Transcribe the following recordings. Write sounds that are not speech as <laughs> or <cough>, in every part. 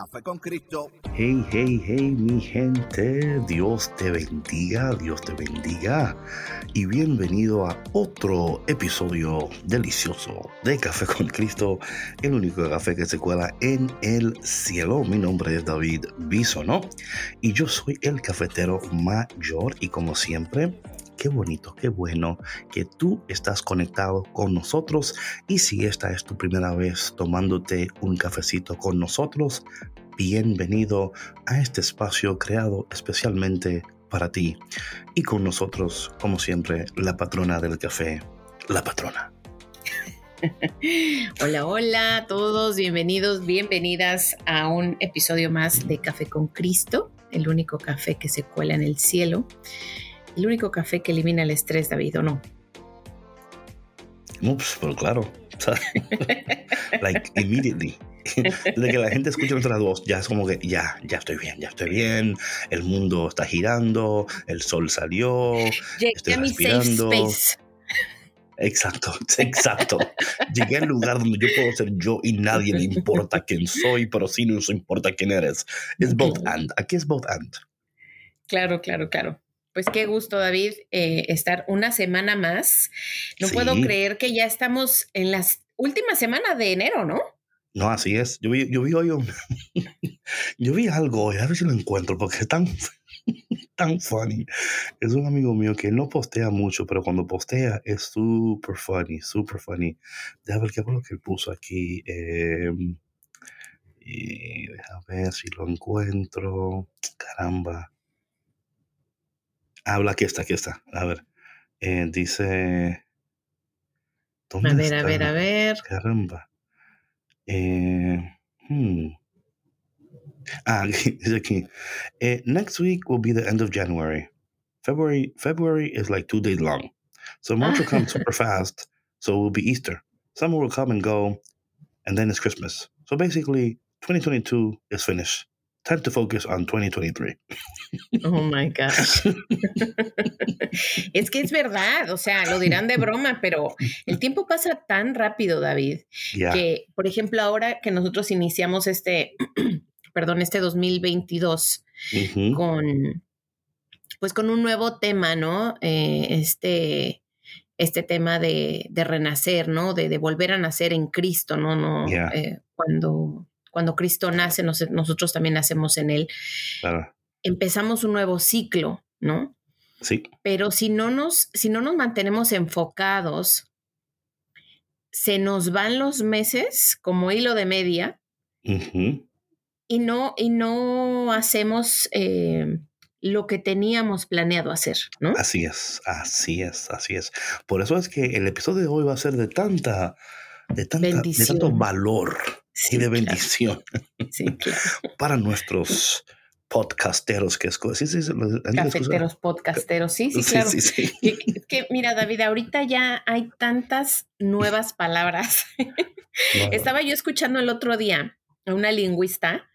Café con Cristo. Hey, hey, hey, mi gente. Dios te bendiga, Dios te bendiga. Y bienvenido a otro episodio delicioso de Café con Cristo, el único café que se cuela en el cielo. Mi nombre es David Bisono y yo soy el cafetero mayor. Y como siempre, qué bonito, qué bueno que tú estás conectado con nosotros. Y si esta es tu primera vez tomándote un cafecito con nosotros, bienvenido a este espacio creado especialmente para ti. Y con nosotros, como siempre, la patrona del café, la patrona. <laughs> Hola, hola a todos, bienvenidos, bienvenidas a un episodio más de Café con Cristo, el único café que se cuela en el cielo el único café que elimina el estrés, David, ¿o no? Ups, pero claro. <laughs> like immediately. Desde que la gente escucha nuestra voz, ya es como que ya, ya estoy bien, ya estoy bien. El mundo está girando, el sol salió, estoy respirando. Exacto, <laughs> exacto. Llegué al lugar donde yo puedo ser yo y nadie le importa quién soy, pero sí nos importa quién eres. Es both and. Aquí es both and. Claro, claro, claro. Pues qué gusto, David, eh, estar una semana más. No puedo creer que ya estamos en las últimas semanas de enero, ¿no? No, así es. Yo vi, yo vi hoy un, <laughs> yo vi algo hoy, a ver si lo encuentro, porque es tan, <laughs> tan funny. Es un amigo mío que no postea mucho, pero cuando postea es súper funny, súper funny. Déjame ver qué fue lo que él puso aquí. Em, y deja ver si lo encuentro. Caramba. Habla, aquí está, aquí está. A ver. Eh, dice. ¿dónde a ver, a ver, a ver. Caramba. Eh, hmm. Ah, <laughs> dice aquí. Eh, next week will be the end of January. February February is like two days long. So <laughs> March will come super fast. So it will be Easter. Summer will come and go, and then it's Christmas. So basically, 2022 is finished. Time to focus on 2023. Oh my gosh. es que es verdad, o sea, lo dirán de broma, pero el tiempo pasa tan rápido, David, que, por ejemplo, ahora que nosotros iniciamos este, <clears throat> perdón, este 2022 con, pues con un nuevo tema, ¿no? Eh, este, este tema de, de renacer, ¿no? De, de, volver a nacer en Cristo, ¿no? no eh, cuando cuando Cristo nace, nosotros también nacemos en Él. Empezamos un nuevo ciclo, ¿no? Sí. Pero si no nos, si no nos mantenemos enfocados, se nos van los meses como hilo de media y, no, y no hacemos eh, lo que teníamos planeado hacer, ¿no? Así es, así es, así es. Por eso es que el episodio de hoy va a ser de tanta, de, tanta, de tanto valor y de bendición. <laughs> Para nuestros podcasteros que es sí, sí, cafeteros podcasteros. Sí sí claro. que, mira David ahorita ya hay tantas nuevas palabras. Estaba yo escuchando el otro día a una lingüista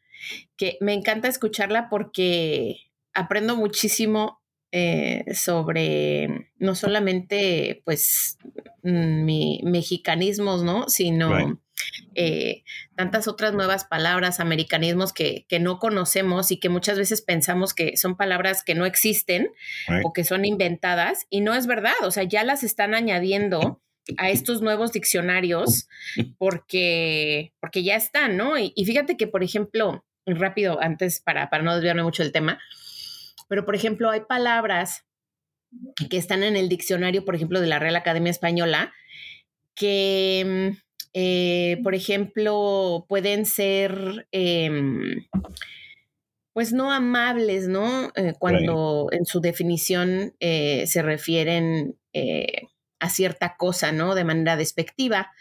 que me encanta escucharla porque aprendo muchísimo eh, sobre no solamente pues mm, mi mexicanismos no sino eh, tantas otras nuevas palabras, americanismos que, no conocemos y que muchas veces pensamos que son palabras que no existen o que son inventadas y no es verdad, o sea, ya las están añadiendo a estos nuevos diccionarios <laughs> porque, porque ya están, ¿no? Y, fíjate que, por ejemplo, rápido, antes para, para no desviarme mucho del tema, pero por ejemplo, hay palabras que están en el diccionario, por ejemplo, de la Real Academia Española, que mm, eh, por ejemplo, pueden ser, em, pues no amables, ¿no? Eh, cuando en su definición eh, se refieren a cierta cosa, ¿no? De manera despectiva.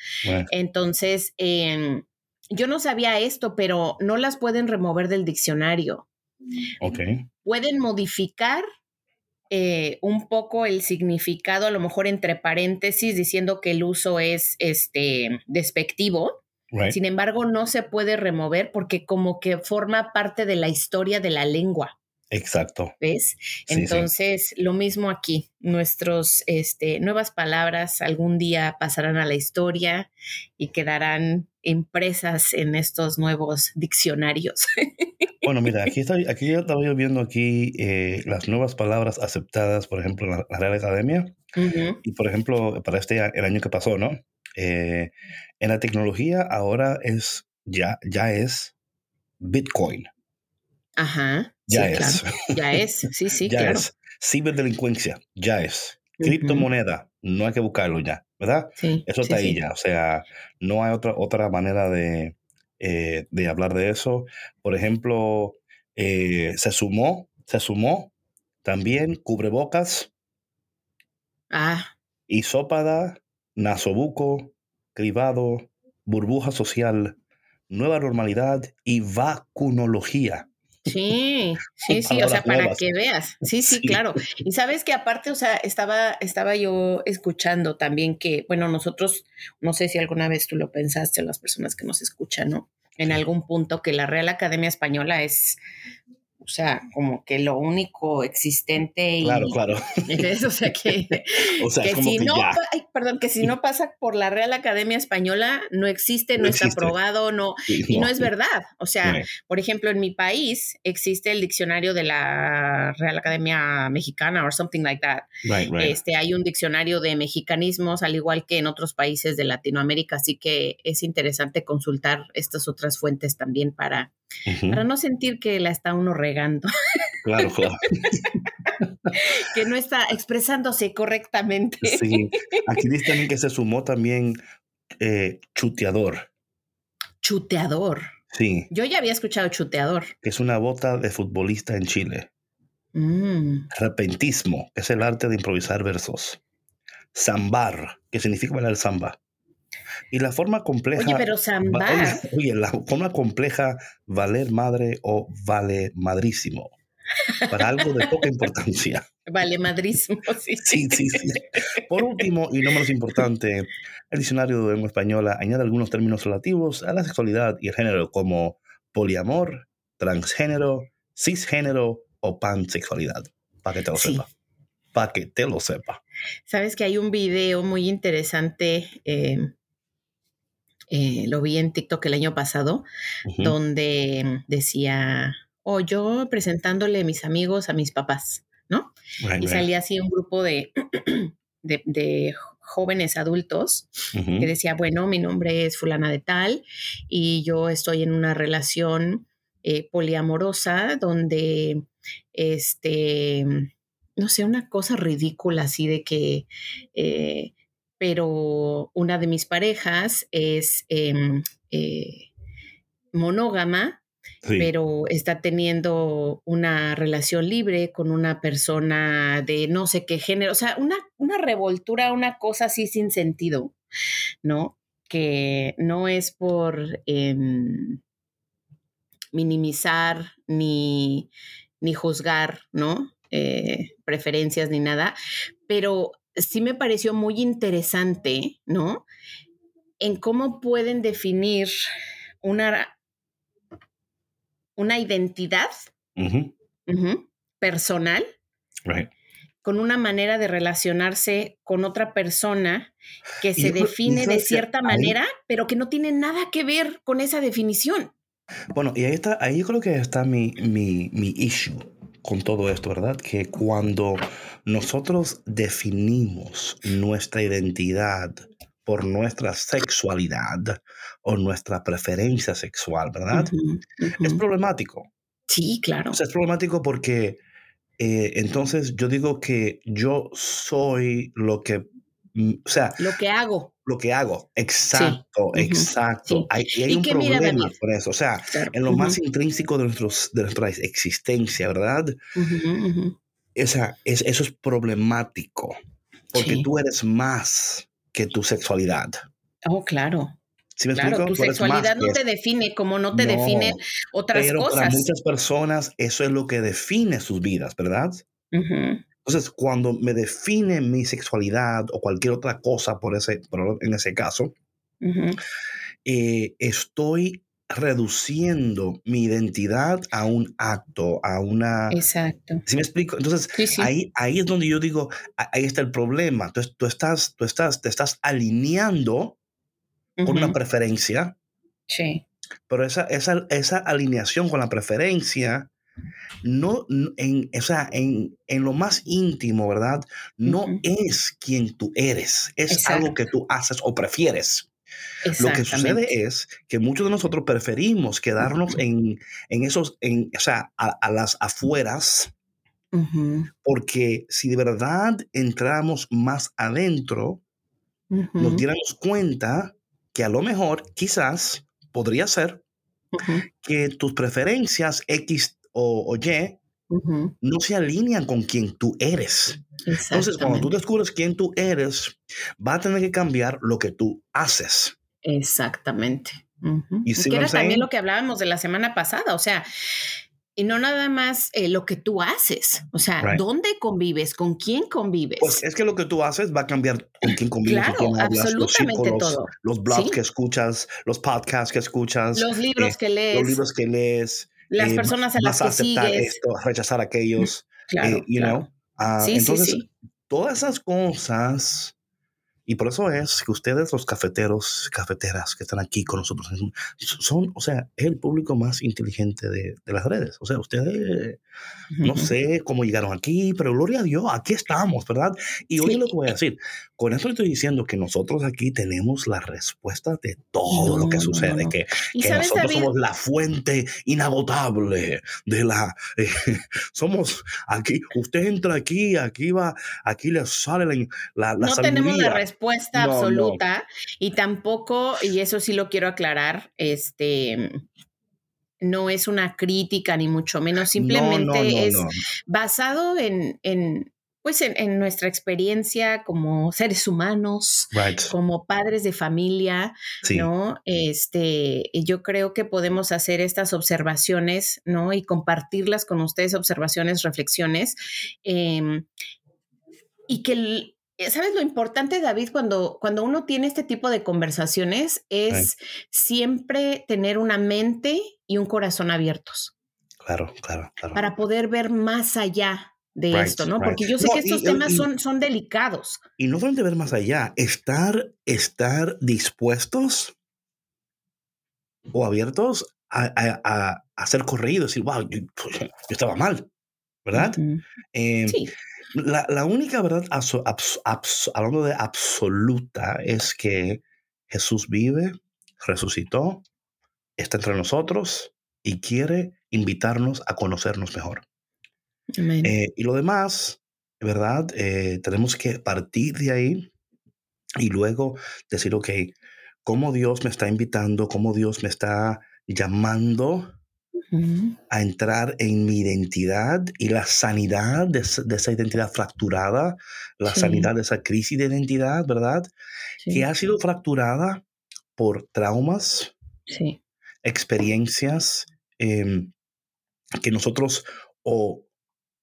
Entonces, em, yo no sabía esto, pero no las pueden remover del diccionario. Ok. Pueden modificar eh, un poco el significado, a lo mejor entre paréntesis, diciendo que el uso es este, despectivo. Sin embargo, no se puede remover porque como que forma parte de la historia de la lengua. Exacto. ¿Ves? Entonces, lo mismo aquí. Nuestros, este, nuevas palabras algún día pasarán a la historia y quedarán impresas en estos nuevos diccionarios. <laughs> Bueno, mira, aquí, está, aquí yo estaba viendo aquí eh, las nuevas palabras aceptadas, por ejemplo, en la, Real Academia. Y, por ejemplo, para este el año que pasó, ¿no? Eh, en la tecnología ahora es, ya, ya es Bitcoin. Ajá. Ya es. Ya es, sí, <laughs> sí, ya es. Ciberdelincuencia, ya es. Criptomoneda, no hay que buscarlo ya, ¿verdad? Sí, eso está ahí ya. O sea, no hay otra, otra manera de, eh, de hablar de eso. Por ejemplo, eh, se sumó, se sumó también cubrebocas. Ah. Isópada, nasobuco, cribado, burbuja social, nueva normalidad y vacunología. Sí, sí, sí, o sea, para que veas. Sí, sí, claro. Y sabes que aparte, o sea, estaba, estaba yo escuchando también que, bueno, nosotros, no sé si alguna vez tú lo pensaste, las personas que nos escuchan, ¿no? En algún punto que la Real Academia Española es o sea, como que lo único existente y claro, claro. <laughs> o sea que, si no, perdón, que si no pasa por la Real Academia Española no existe, no, está aprobado, no y no. es verdad. O sea, por ejemplo, en mi país existe el diccionario de la Real Academia Mexicana o something like that. Este hay un diccionario de mexicanismos al igual que en otros países de Latinoamérica, así que es interesante consultar estas otras fuentes también para para no sentir que la está uno regando. <laughs> Claro, claro. que no está expresándose correctamente. Sí, aquí dice también que se sumó también eh, chuteador. Chuteador. Sí. Yo ya había escuchado chuteador. Que es una bota de futbolista en Chile. Mm. Repentismo, que es el arte de improvisar versos. Zambar, que significa bailar samba. Y la forma compleja. Oye, pero. Oye, la forma compleja, valer madre o vale madrísimo. Para algo de poca importancia. <laughs> Vale madrísimo, sí. Sí, sí, sí. Por último, y no menos importante, el diccionario de lengua española añade algunos términos relativos a la sexualidad y el género, como poliamor, transgénero, cisgénero o pansexualidad. Para que te lo sepa. Para que te lo sepa. Sabes que hay un video muy interesante. Eh, eh, lo vi en TikTok el año pasado, donde decía, o oh, yo presentándole a mis amigos a mis papás, ¿no? y salía así un grupo de, <clears throat> de, jóvenes adultos que decía, bueno, mi nombre es fulana de tal y yo estoy en una relación eh, poliamorosa donde, este, no sé, una cosa ridícula así de que... Eh, pero una de mis parejas es em, eh, monógama, pero está teniendo una relación libre con una persona de no sé qué género, o sea, una, una revoltura, una cosa así sin sentido, ¿no? Que no es por em, minimizar ni, ni juzgar, ¿no? Eh, preferencias ni nada, pero sí me pareció muy interesante, ¿no? En cómo pueden definir una, una identidad personal con una manera de relacionarse con otra persona que se define de cierta manera, pero que no tiene nada que ver con esa definición. Bueno, y ahí está, ahí yo creo que está mi, mi, mi issue con todo esto, ¿verdad? Que cuando nosotros definimos nuestra identidad por nuestra sexualidad o nuestra preferencia sexual, ¿verdad? Es problemático. Sí, claro. O sea, es problemático porque eh, entonces yo digo que yo soy lo que o sea, lo que hago. Lo que hago, exacto, exacto. Hay, y hay un problema por eso, o sea, en lo más intrínseco de, nuestros, de nuestra existencia, ¿verdad? Esa, es, eso es problemático, porque tú eres más que tu sexualidad. Oh, claro. claro, tu sexualidad no te define como no te define otras pero cosas. Para muchas personas eso es lo que define sus vidas, ¿verdad? Entonces, cuando me define mi sexualidad o cualquier otra cosa por ese, en ese caso, eh, estoy reduciendo mi identidad a un acto, a una... Exacto. ¿Sí me explico? Entonces, Ahí, ahí es donde yo digo, ahí está el problema. Entonces, tú estás, tú estás, te estás alineando con una preferencia. Sí. Pero esa, esa, esa alineación con la preferencia no, en, o sea, en, en, lo más íntimo, ¿verdad? No es quien tú eres, es algo que tú haces o prefieres. Lo que sucede es que muchos de nosotros preferimos quedarnos en, en esos, en, o sea, a, las afueras, porque si de verdad entramos más adentro, nos diéramos cuenta que a lo mejor, quizás, podría ser que tus preferencias X o, Y no se alinean con quien tú eres. Entonces, cuando tú descubres quién tú eres, va a tener que cambiar lo que tú haces. Exactamente. Y que era también lo que hablábamos de la semana pasada, o sea, y no nada más eh, lo que tú haces, o sea, ¿dónde convives? ¿Con quién convives? Pues es que lo que tú haces va a cambiar con quién convives, claro, con absolutamente todo. los blogs que escuchas, los podcasts que escuchas, los libros eh, que lees, los libros que lees, las eh, personas a las que aceptar sigues. esto, rechazar aquellos, claro, you know. Ah, entonces, todas esas cosas y por eso es que ustedes, los cafeteros, cafeteras que están aquí con nosotros, son, o sea, el público más inteligente de, de las redes. O sea, ustedes, no sé cómo llegaron aquí, pero gloria a Dios, aquí estamos, ¿verdad? Y hoy lo que voy a decir, con esto estoy diciendo que nosotros aquí tenemos la respuesta de todo lo que sucede, que, que nosotros somos la fuente inagotable de la... Eh, <laughs> somos aquí, usted entra aquí, aquí va, aquí le sale la, la, no tenemos la respuesta absoluta y tampoco, y eso sí lo quiero aclarar, este no es una crítica ni mucho menos, simplemente es basado en, en pues en, nuestra experiencia como seres humanos, como padres de familia, ¿no? Este, yo creo que podemos hacer estas observaciones, ¿no? Y compartirlas con ustedes, observaciones, reflexiones, em, y que eh, ¿Sabes lo importante, David, cuando, cuando uno tiene este tipo de conversaciones? Es siempre tener una mente y un corazón abiertos. Claro, claro, claro. Para poder ver más allá de esto, ¿no? Porque yo sé que estos temas son, son delicados. Y no solamente ver más allá, estar, estar dispuestos o abiertos a, a, a, ser corregidos, decir, wow, yo, estaba mal, ¿verdad? Em, sí. La, única verdad, hablando de absoluta, es que Jesús vive, resucitó, está entre nosotros y quiere invitarnos a conocernos mejor. Eh, y lo demás, ¿verdad? Eh, tenemos que partir de ahí y luego decir, ok, ¿cómo Dios me está invitando? ¿Cómo Dios me está llamando a entrar en mi identidad y la sanidad de, esa identidad fracturada, la sanidad de esa crisis de identidad, ¿verdad? Que ha sido fracturada por traumas, experiencias em, que nosotros o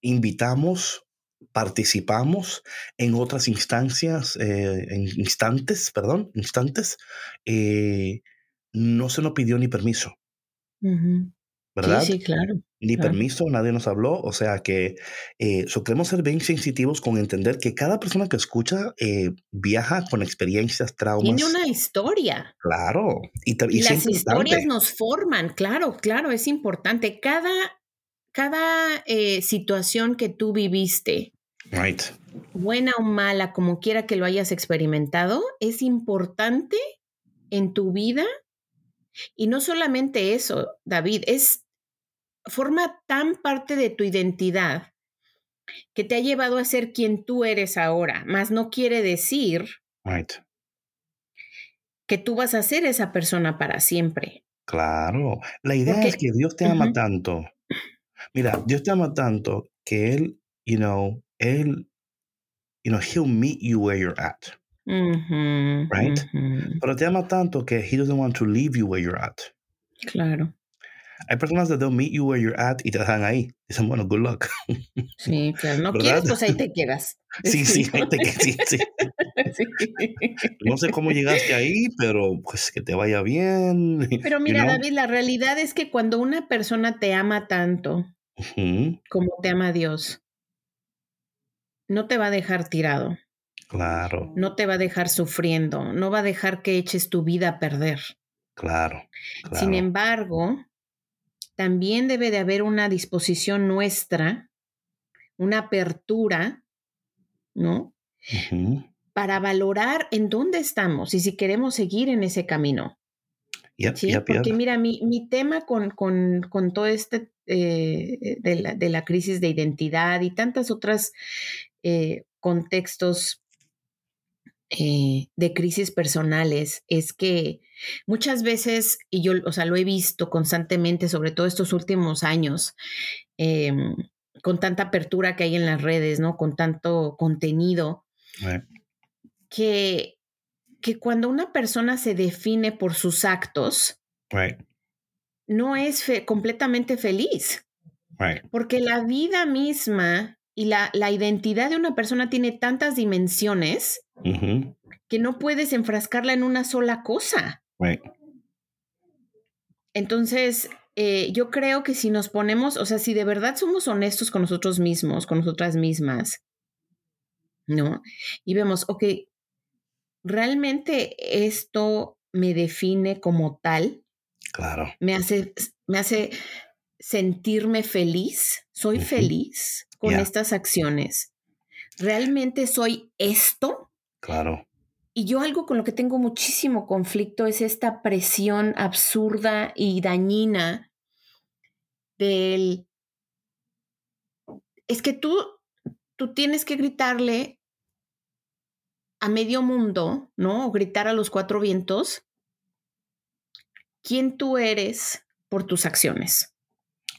invitamos, participamos en otras instancias, eh, en instantes, perdón, instantes, eh, no se nos pidió ni permiso. ¿Verdad? Sí, sí, claro. Ni permiso, nadie nos habló. O sea que eh, queremos ser bien sensitivos con entender que cada persona que escucha eh, viaja con experiencias, traumas. Tiene una historia. Claro. Y, las historias nos forman, claro, claro, es importante. Cada, cada eh, situación que tú viviste, right. buena o mala, como quiera que lo hayas experimentado, es importante en tu vida y no solamente eso, David, es forma tan parte de tu identidad que te ha llevado a ser quien tú eres ahora, más no quiere decir Right. Que tú vas a ser esa persona para siempre. Claro. La idea es que Dios te ama tanto. Mira, Dios te ama tanto que Él, you know, Él, you know, He'll meet you where you're at. right? Pero te ama tanto que He doesn't want to leave you where you're at. Claro. Hay personas que they'll meet you where you're at y te dejan ahí. Dicen, bueno, good luck. <laughs> Sí, claro. No quieres, pues ahí te quedas. <laughs> Sí, sí, ahí te quedas. Sí, <laughs> sí. No sé cómo llegaste ahí, pero pues que te vaya bien. Pero mira, David, la realidad es que cuando una persona te ama tanto como te ama Dios, no te va a dejar tirado. Claro. No te va a dejar sufriendo, no va a dejar que eches tu vida a perder. Claro. Sin embargo, también debe de haber una disposición nuestra, una apertura, ¿no? Para valorar en dónde estamos y si queremos seguir en ese camino. ¿sí? Porque mira, mi, mi tema con, con, con, todo este eh, de, la, de, la, crisis de identidad y tantas otras eh, contextos eh, de crisis personales es que muchas veces, y yo, o sea, lo he visto constantemente, sobre todo estos últimos años, em, con tanta apertura que hay en las redes, ¿no? Con tanto contenido, que, que cuando una persona se define por sus actos, no es completamente feliz. Porque la vida misma y la, la, identidad de una persona tiene tantas dimensiones que no puedes enfrascarla en una sola cosa. Entonces, eh, yo creo que si nos ponemos, o sea, si de verdad somos honestos con nosotros mismos, con nosotras mismas, ¿no? Y vemos, ok, realmente esto me define como tal. Claro. Me hace, me hace sentirme feliz. Soy feliz con estas acciones. ¿Realmente soy esto? Claro. Y yo algo con lo que tengo muchísimo conflicto es esta presión absurda y dañina del... Es que tú, tú tienes que gritarle a medio mundo, ¿no? O gritar a los cuatro vientos quién tú eres por tus acciones.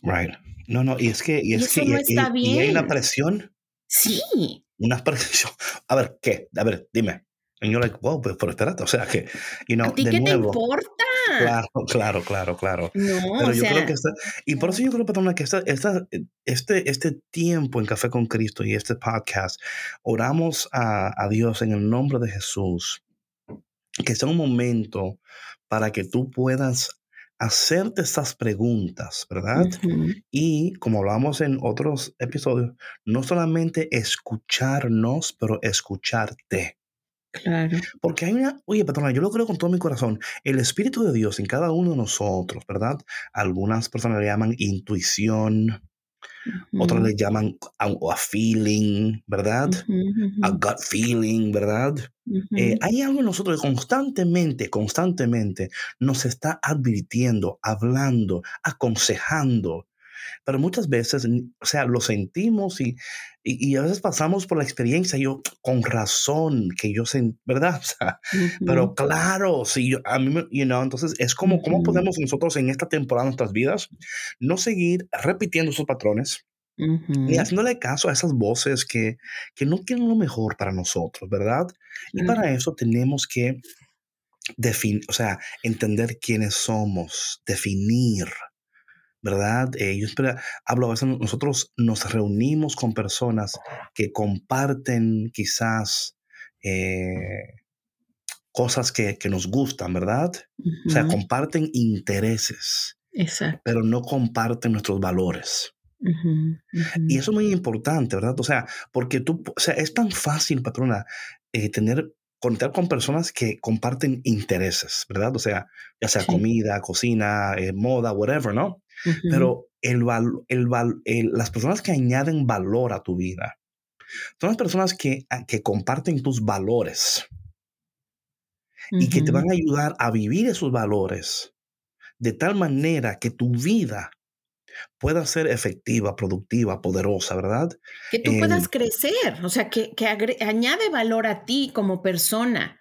Right. No, no, y es que, y es que, no está bien. y hay una presión. Sí. Una <laughs> presión. A ver, ¿qué? A ver, dime. Y yo, like, wow, pues, pero espérate, o sea, que, you know, ¿A ti qué te importa? Claro, <laughs> claro, claro, claro. No, pero yo creo que está, y por eso yo creo, patrona, que esta, esta, este, este tiempo en Café con Cristo y este podcast, oramos a, a Dios en el nombre de Jesús, que sea un momento para que tú puedas hacerte estas preguntas, ¿verdad? Y como hablamos en otros episodios, no solamente escucharnos, pero escucharte. Claro. Porque hay una, oye, patrona, yo lo creo con todo mi corazón, el Espíritu de Dios en cada uno de nosotros, ¿verdad? Algunas personas le llaman intuición, otras le llaman a, a feeling, ¿verdad? A gut feeling, ¿verdad? Eh, hay algo en nosotros que constantemente, constantemente nos está advirtiendo, hablando, aconsejando, pero muchas veces, o sea, lo sentimos y, y, a veces pasamos por la experiencia, yo con razón que yo sé, ¿verdad? <laughs> O sea, Pero claro, sí, yo, a mí, you know, entonces es como, ¿cómo podemos nosotros en esta temporada de nuestras vidas no seguir repitiendo esos patrones? Y haciéndole caso a esas voces que, que no quieren lo mejor para nosotros, ¿verdad? Y para eso tenemos que definir, o sea, entender quiénes somos, definir, ¿verdad? Eh, yo hablo a veces, nosotros nos reunimos con personas que comparten quizás eh, cosas que, nos gustan, ¿verdad? O sea, comparten intereses, pero no comparten nuestros valores. Y eso es muy importante, ¿verdad? O sea, porque tú, o sea, es tan fácil, patrona, eh, tener conectar con personas que comparten intereses, ¿verdad? O sea, ya sea comida, cocina, moda, whatever, ¿no? Pero el, el, las personas que añaden valor a tu vida son las personas que, ah, que comparten tus valores y que te van a ayudar a vivir esos valores de tal manera que tu vida pueda ser efectiva, productiva, poderosa, ¿verdad? Que tú puedas crecer, o sea, que, que añade valor a ti como persona.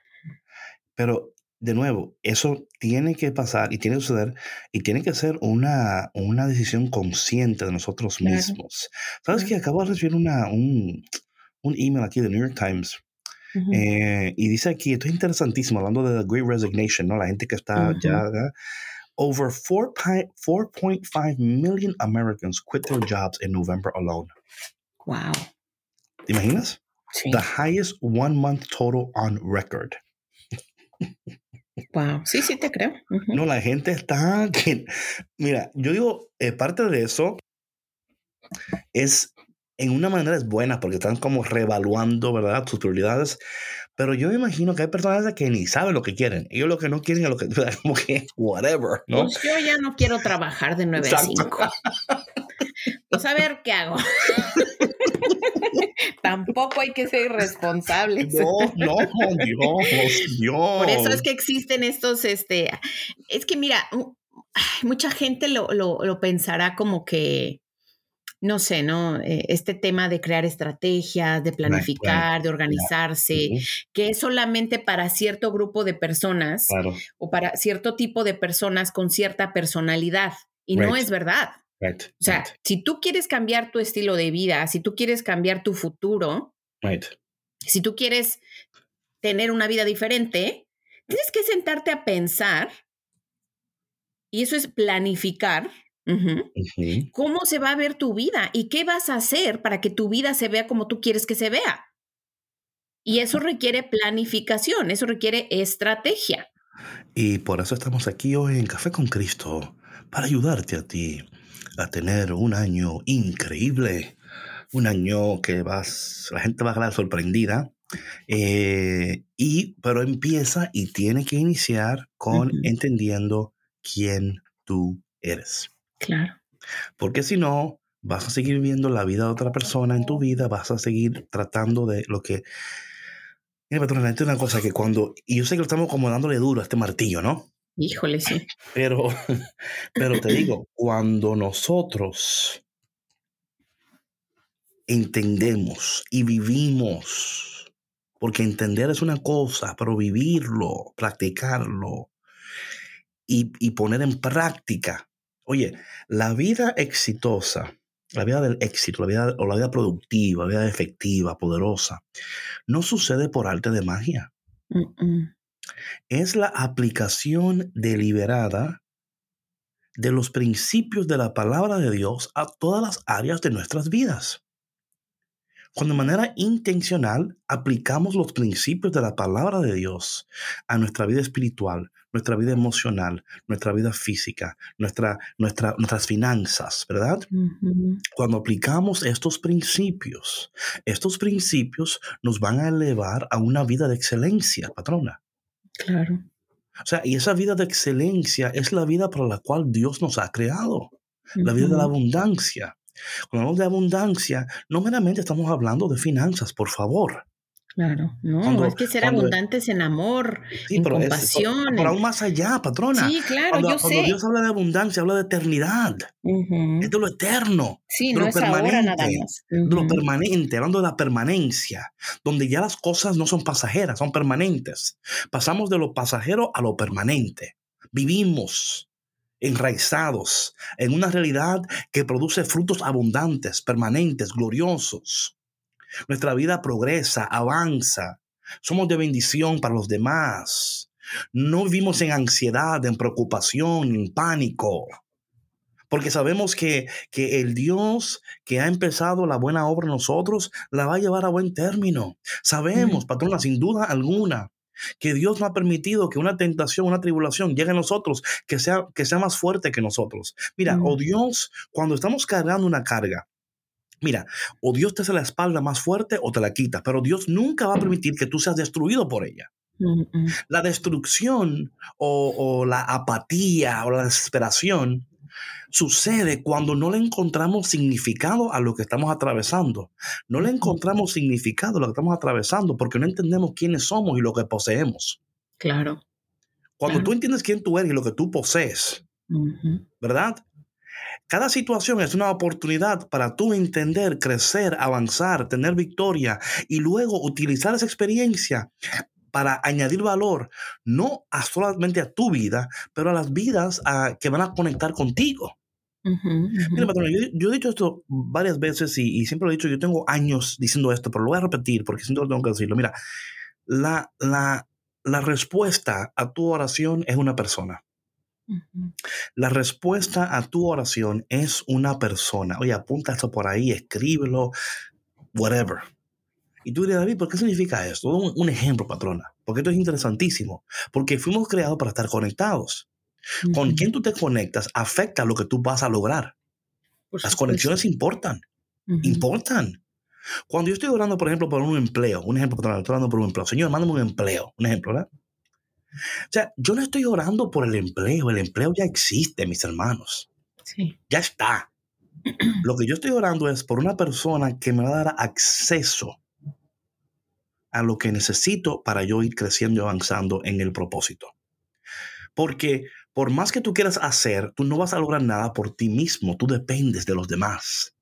Pero, de nuevo, eso tiene que pasar y tiene que suceder y tiene que ser una, una decisión consciente de nosotros mismos. ¿Sabes que Acabo de recibir una, un, un email aquí de New York Times eh, y dice aquí, esto es interesantísimo, hablando de The Great Resignation, ¿no? La gente que está ya, over 4.5 million Americans quit their jobs in November alone. Wow. ¿Te imaginas? Sí. The highest one month total on record. Wow, sí, sí te creo. No, la gente está... Mira, yo digo, eh, parte de eso es en una manera es buena porque están como reevaluando, ¿verdad? Sus prioridades. Pero yo me imagino que hay personas que ni saben lo que quieren. Ellos lo que no quieren es lo que, <laughs> como que, whatever, ¿no? Pues yo ya no quiero trabajar de 9 a 5. <laughs> Pues a ver qué hago. <laughs> Tampoco hay que ser irresponsables. No, no, Dios, Dios. Por eso es que existen estos, este, es que mira, mucha gente lo, lo pensará como que, no sé, ¿no? Eh, este tema de crear estrategias, de planificar, de organizarse, que es solamente para cierto grupo de personas o para cierto tipo de personas con cierta personalidad. Y no es verdad. O sea, si tú quieres cambiar tu estilo de vida, si tú quieres cambiar tu futuro, si tú quieres tener una vida diferente, tienes que sentarte a pensar, y eso es planificar, ¿Cómo se va a ver tu vida? ¿Y qué vas a hacer para que tu vida se vea como tú quieres que se vea? Y eso requiere planificación, eso requiere estrategia. Y por eso estamos aquí hoy en Café con Cristo, para ayudarte a ti a tener un año increíble, un año que vas, la gente va a quedar sorprendida, eh, y, pero empieza y tiene que iniciar con entendiendo quién tú eres. Claro. Porque si no, vas a seguir viviendo la vida de otra persona en tu vida, vas a seguir tratando de lo que... Mira, patrona, una cosa que cuando... Y yo sé que lo estamos como dándole duro a este martillo, ¿no? Híjole, sí. Pero, <laughs> pero te digo, cuando nosotros entendemos y vivimos, porque entender es una cosa, pero vivirlo, practicarlo y, y poner en práctica Oye, la vida exitosa, la vida del éxito, la vida, o la vida productiva, la vida efectiva, poderosa, no sucede por arte de magia. Es la aplicación deliberada de los principios de la palabra de Dios a todas las áreas de nuestras vidas. Cuando de manera intencional aplicamos los principios de la palabra de Dios a nuestra vida espiritual, nuestra vida emocional, nuestra vida física, nuestra, nuestra, nuestras finanzas, ¿verdad? Cuando aplicamos estos principios, estos principios nos van a elevar a una vida de excelencia, patrona. Claro. O sea, y esa vida de excelencia es la vida para la cual Dios nos ha creado, la vida de la abundancia. Cuando hablamos de abundancia, no meramente estamos hablando de finanzas, por favor. Claro, no, es que ser abundantes en amor, en compasión. por, aún más allá, patrona. Sí, claro, cuando, yo cuando Dios habla de abundancia, habla de eternidad. Es de lo eterno. Sí, de no lo es ahora nada más. De lo permanente, hablando de la permanencia, donde ya las cosas no son pasajeras, son permanentes. Pasamos de lo pasajero a lo permanente. Vivimos enraizados en una realidad que produce frutos abundantes, permanentes, gloriosos. Nuestra vida progresa, avanza. Somos de bendición para los demás. No vivimos en ansiedad, en preocupación, en pánico. Porque sabemos que, que, el Dios que ha empezado la buena obra en nosotros la va a llevar a buen término. Sabemos, patrona, sin duda alguna, que Dios no ha permitido que una tentación, una tribulación llegue a nosotros que sea, que sea más fuerte que nosotros. Mira, o Dios, cuando estamos cargando una carga, Mira, o Dios te hace la espalda más fuerte o te la quita, pero Dios nunca va a permitir que tú seas destruido por ella. La destrucción o, o, la apatía o la desesperación sucede cuando no le encontramos significado a lo que estamos atravesando. No le encontramos significado a lo que estamos atravesando porque no entendemos quiénes somos y lo que poseemos. Claro. Cuando tú entiendes quién tú eres y lo que tú posees, ¿verdad? Cada situación es una oportunidad para tú entender, crecer, avanzar, tener victoria y luego utilizar esa experiencia para añadir valor, no a solamente a tu vida, pero a las vidas que van a conectar contigo. Mira, patrón, yo, he dicho esto varias veces y, siempre lo he dicho, yo tengo años diciendo esto, pero lo voy a repetir porque siento que tengo que decirlo. Mira, la, la, la respuesta a tu oración es una persona. La respuesta a tu oración es una persona. Oye, apunta esto por ahí, escríbelo, whatever. Y tú dirías, David, ¿por qué significa esto? Un, ejemplo, patrona. Porque esto es interesantísimo. Porque fuimos creados para estar conectados. Con quién tú te conectas afecta lo que tú vas a lograr. Las conexiones importan. Importan. Cuando yo estoy orando, por ejemplo, por un empleo, un ejemplo, estoy orando por un empleo. Señor, mándame un empleo. Un ejemplo, ¿verdad? O sea, yo no estoy orando por el empleo, el empleo ya existe, mis hermanos. Sí. Ya está. <clears throat> Lo que yo estoy orando es por una persona que me va a dar acceso a lo que necesito para yo ir creciendo y avanzando en el propósito. Porque por más que tú quieras hacer, tú no vas a lograr nada por ti mismo, tú dependes de los demás.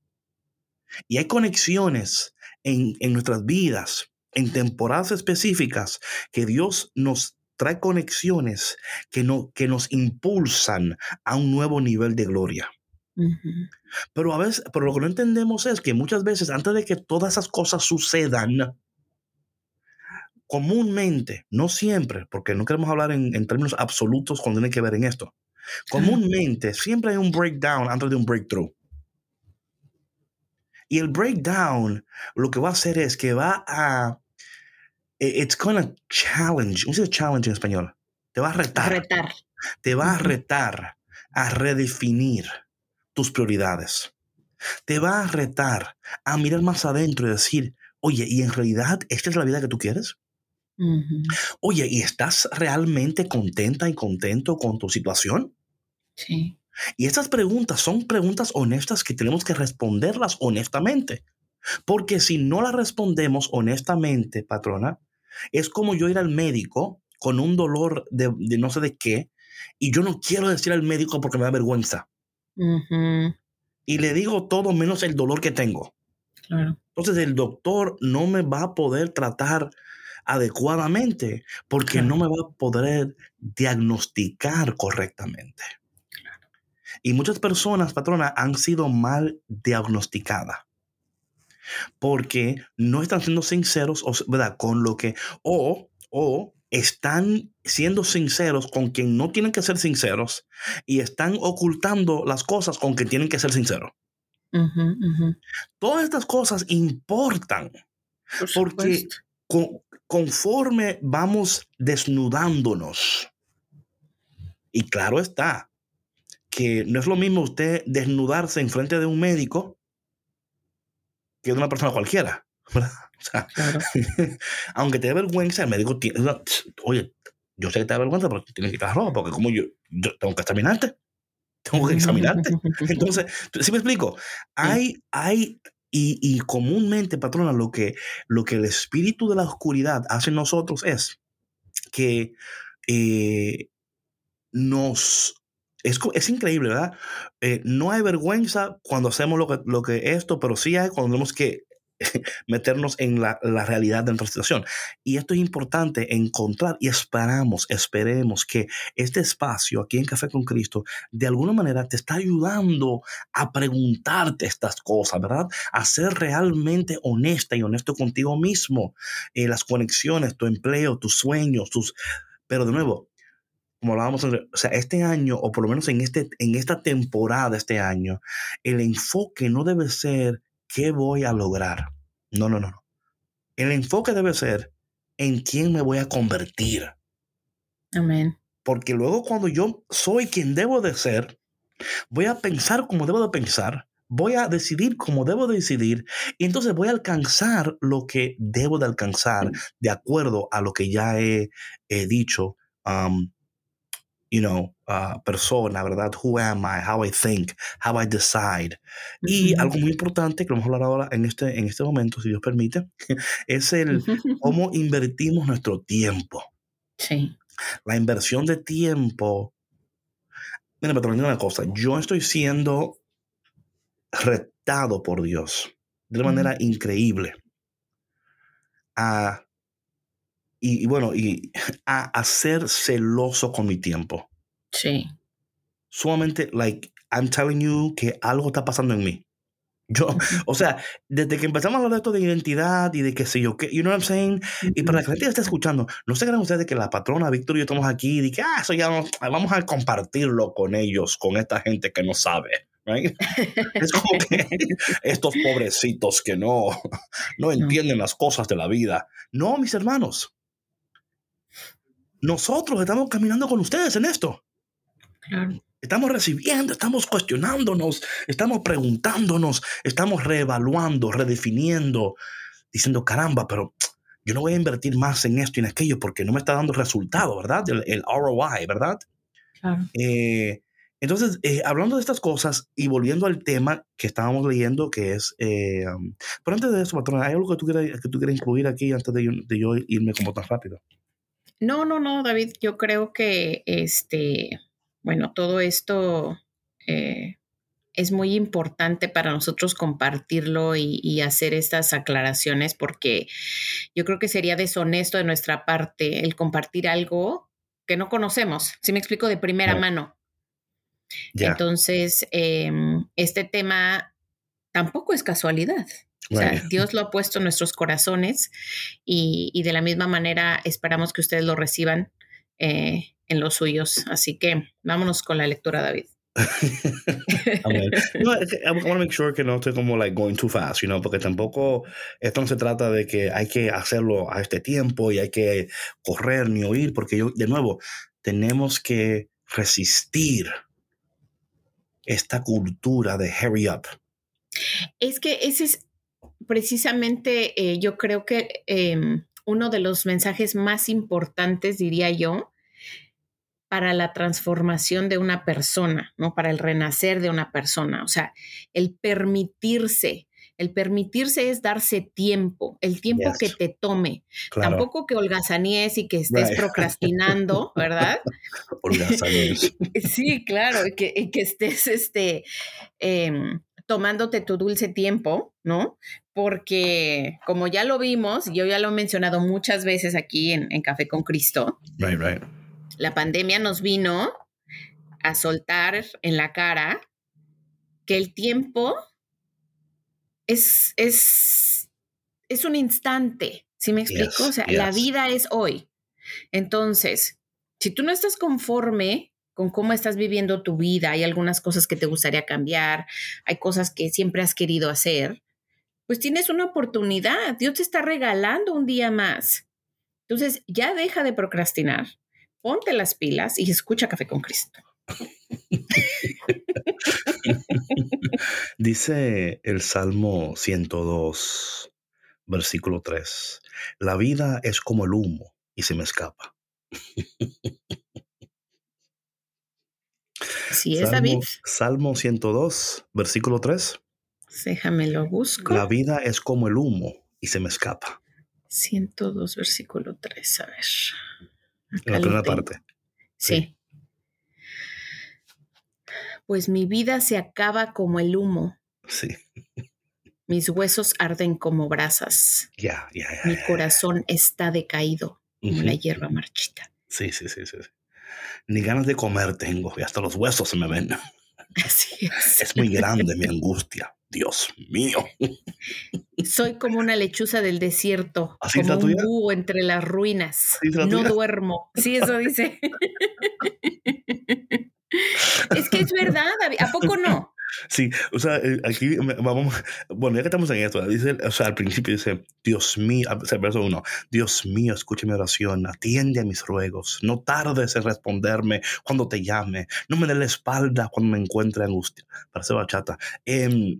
Y hay conexiones en, en nuestras vidas, en temporadas específicas, que Dios nos trae conexiones que, no, que nos impulsan a un nuevo nivel de gloria. Pero a veces, pero lo que no entendemos es que muchas veces antes de que todas esas cosas sucedan, comúnmente, no siempre, porque no queremos hablar en, en, términos absolutos cuando tiene que ver en esto. Comúnmente, siempre hay un breakdown antes de un breakthrough. Y el breakdown lo que va a hacer es que va a it's gonna challenge. ¿Cómo se dice challenge en español? Te va a retar. retar. Te va a retar a redefinir tus prioridades. Te va a retar a mirar más adentro y decir, oye, ¿y en realidad esta es la vida que tú quieres? Oye, ¿y estás realmente contenta y contento con tu situación? Sí. Y estas preguntas son preguntas honestas que tenemos que responderlas honestamente. Porque si no las respondemos honestamente, patrona, es como yo ir al médico con un dolor de, no sé de qué y yo no quiero decir al médico porque me da vergüenza. Y le digo todo menos el dolor que tengo. Entonces el doctor no me va a poder tratar adecuadamente porque no me va a poder diagnosticar correctamente. Y muchas personas, patrona, han sido mal diagnosticadas porque no están siendo sinceros ¿verdad? con lo que, o, o están siendo sinceros con quien no tienen que ser sinceros y están ocultando las cosas con quien tienen que ser sinceros. Todas estas cosas importan porque conforme vamos desnudándonos, y claro está, que no es lo mismo usted desnudarse en frente de un médico que de una persona cualquiera. O sea, <laughs> aunque te dé vergüenza, el médico tiene. Oye, yo sé que te da vergüenza, pero tienes que quitar ropa, porque como yo, tengo que examinarte, <laughs> tengo que examinarte. Entonces, ¿sí me explico? Hay, hay, y, y, comúnmente, patrona, lo que, lo que el espíritu de la oscuridad hace en nosotros es que eh, nos es, increíble, ¿verdad? Eh, no hay vergüenza cuando hacemos lo que, lo que esto, pero sí hay cuando tenemos que <laughs> meternos en la, la, realidad de nuestra situación. Y esto es importante encontrar y esperamos, esperemos que este espacio aquí en Café con Cristo de alguna manera te está ayudando a preguntarte estas cosas, ¿verdad? A ser realmente honesta y honesto contigo mismo. Eh, las conexiones, tu empleo, tus sueños, tus... Pero de nuevo, como hablábamos, o sea, este año, o por lo menos en, este, en esta temporada, este año, el enfoque no debe ser qué voy a lograr. No, no, no, no. El enfoque debe ser en quién me voy a convertir. Amén. Porque luego cuando yo soy quien debo de ser, voy a pensar como debo de pensar, voy a decidir como debo de decidir, y entonces voy a alcanzar lo que debo de alcanzar de acuerdo a lo que ya he, dicho um, you know, uh, persona, ¿verdad? Who am I? How I think, how I decide. Y algo muy importante que vamos a hablar ahora en este, en este momento, si Dios permite, <laughs> es el <laughs> cómo invertimos nuestro tiempo. Sí. La inversión de tiempo Mira, me una cosa. Yo estoy siendo retado por Dios de una manera increíble a, y, bueno, y <laughs> a, a, ser celoso con mi tiempo. Sí. Sumamente, like, I'm telling you que algo está pasando en mí. Yo, <laughs> o sea, desde que empezamos a hablar de esto de identidad y de qué sé yo, que, you know what I'm saying? Y para la gente que está escuchando, no se crean ustedes que la patrona Víctor y yo estamos aquí y que, ah, eso ya vamos a compartirlo con ellos, con esta gente que no sabe. Right? <laughs> Es como que estos pobrecitos que no, no entienden las cosas de la vida. No, mis hermanos. Nosotros estamos caminando con ustedes en esto. Claro. Estamos recibiendo, estamos cuestionándonos, estamos preguntándonos, estamos reevaluando, redefiniendo, diciendo, caramba, pero yo no voy a invertir más en esto y en aquello porque no me está dando resultado, ¿verdad? El, ROI, ¿verdad? Claro. Eh, entonces, eh, hablando de estas cosas y volviendo al tema que estábamos leyendo, que es, eh, um, pero antes de eso, patrona, ¿hay algo que tú quieras, que tú quieras incluir aquí antes de, de yo irme como tan rápido? No, no, no, David, yo creo que este bueno, todo esto eh, es muy importante para nosotros compartirlo y, hacer estas aclaraciones porque yo creo que sería deshonesto de nuestra parte el compartir algo que no conocemos, si me explico, de primera mano. Entonces, em, este tema tampoco es casualidad. O sea, Dios lo ha puesto en nuestros corazones y, de la misma manera esperamos que ustedes lo reciban eh, en los suyos. Así que vámonos con la lectura, David. <laughs> no, I want to make sure que no estoy como like going too fast, you know, porque tampoco esto no se trata de que hay que hacerlo a este tiempo y hay que correr ni oír, porque yo, de nuevo, tenemos que resistir esta cultura de hurry up. Es que ese es precisamente, eh, yo creo que em, uno de los mensajes más importantes, diría yo, para la transformación de una persona, ¿no? Para el renacer de una persona. O sea, el permitirse. El permitirse es darse tiempo, el tiempo que te tome. Tampoco que holgazaníes y que estés procrastinando, ¿verdad? <laughs> holgazaníes. <laughs> sí, claro, y que, que estés este, em, tomándote tu dulce tiempo, ¿no? Porque como ya lo vimos, yo ya lo he mencionado muchas veces aquí en, en Café con Cristo. Right, right la pandemia nos vino a soltar en la cara que el tiempo es, es, es un instante, ¿sí me explico? o sea, la vida es hoy. Entonces, si tú no estás conforme con cómo estás viviendo tu vida, hay algunas cosas que te gustaría cambiar, hay cosas que siempre has querido hacer, pues tienes una oportunidad. Dios te está regalando un día más. Entonces, ya deja de procrastinar ponte las pilas y escucha Café con Cristo. <laughs> Dice el Salmo 102, versículo 3, la vida es como el humo y se me escapa. Sí, es David. Salmo 102, versículo 3. Déjame lo busco. La vida es como el humo y se me escapa. 102, versículo 3, a ver la primera parte. Sí. Pues mi vida se acaba como el humo. Sí. Mis huesos arden como brasas. Ya, ya, ya. Mi corazón está decaído como la hierba marchita. Sí, sí, sí, sí. Ni ganas de comer tengo y hasta los huesos se me ven. <laughs> Así es. Es muy grande mi angustia. Dios mío. Soy como una lechuza del desierto, como un búho entre las ruinas. no duermo. Sí, eso dice. <laughs> es que es verdad, ¿a poco no? Sí, o sea, eh, aquí vamos, bueno, ya que estamos en esto, dice, o sea, al principio dice, Dios mío, o sea, verso uno, Dios mío, escucha mi oración, atiende a mis ruegos, no tardes en responderme cuando te llame, no me dé la espalda cuando me encuentre angustia. Parece bachata. Eh,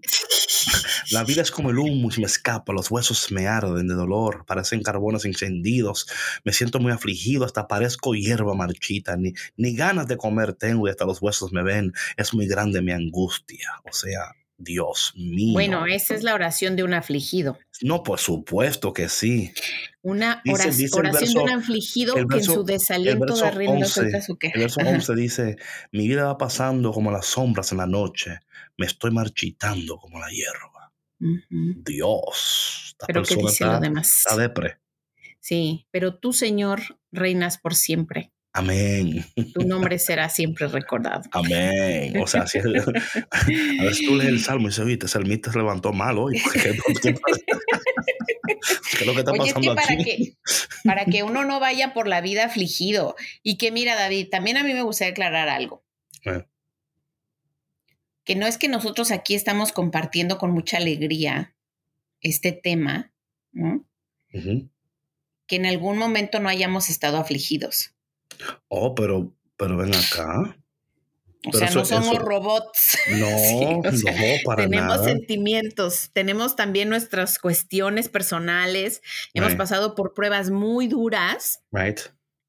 la vida es como el humo y me escapa, los huesos me arden de dolor, parecen carbones encendidos, me siento muy afligido, hasta parezco hierba marchita, ni, ni ganas de comer tengo y hasta los huesos me ven, es muy grande mi angustia, o sea, Dios mío. Bueno, esa es la oración de un afligido. No, por supuesto que sí. Una oración, de un afligido que en su desaliento da rienda suelta su queja. El verso <laughs> 11 dice, mi vida va pasando como las sombras en la noche, me estoy marchitando como la hierba. Dios, esta pero persona dice lo demás? está depre. Sí, pero tú, Señor, reinas por siempre. Amén. Tu nombre <laughs> será siempre recordado. Amén. O sea, si <laughs> a veces tú lees el <laughs> salmo y dices, oye, este salmista se levantó mal hoy. ¿Qué, es lo que está pasando para aquí? Que, para que uno no vaya por la vida afligido. Y que mira, David, también a mí me gustaría aclarar algo. Eh. Que no es que nosotros aquí estamos compartiendo con mucha alegría este tema, ¿no? Que en algún momento no hayamos estado afligidos. Oh, pero, pero ven acá. O sea, no somos robots. <laughs> No, no, para tenemos sentimientos, tenemos también nuestras cuestiones personales, hemos pasado por pruebas muy duras. Right.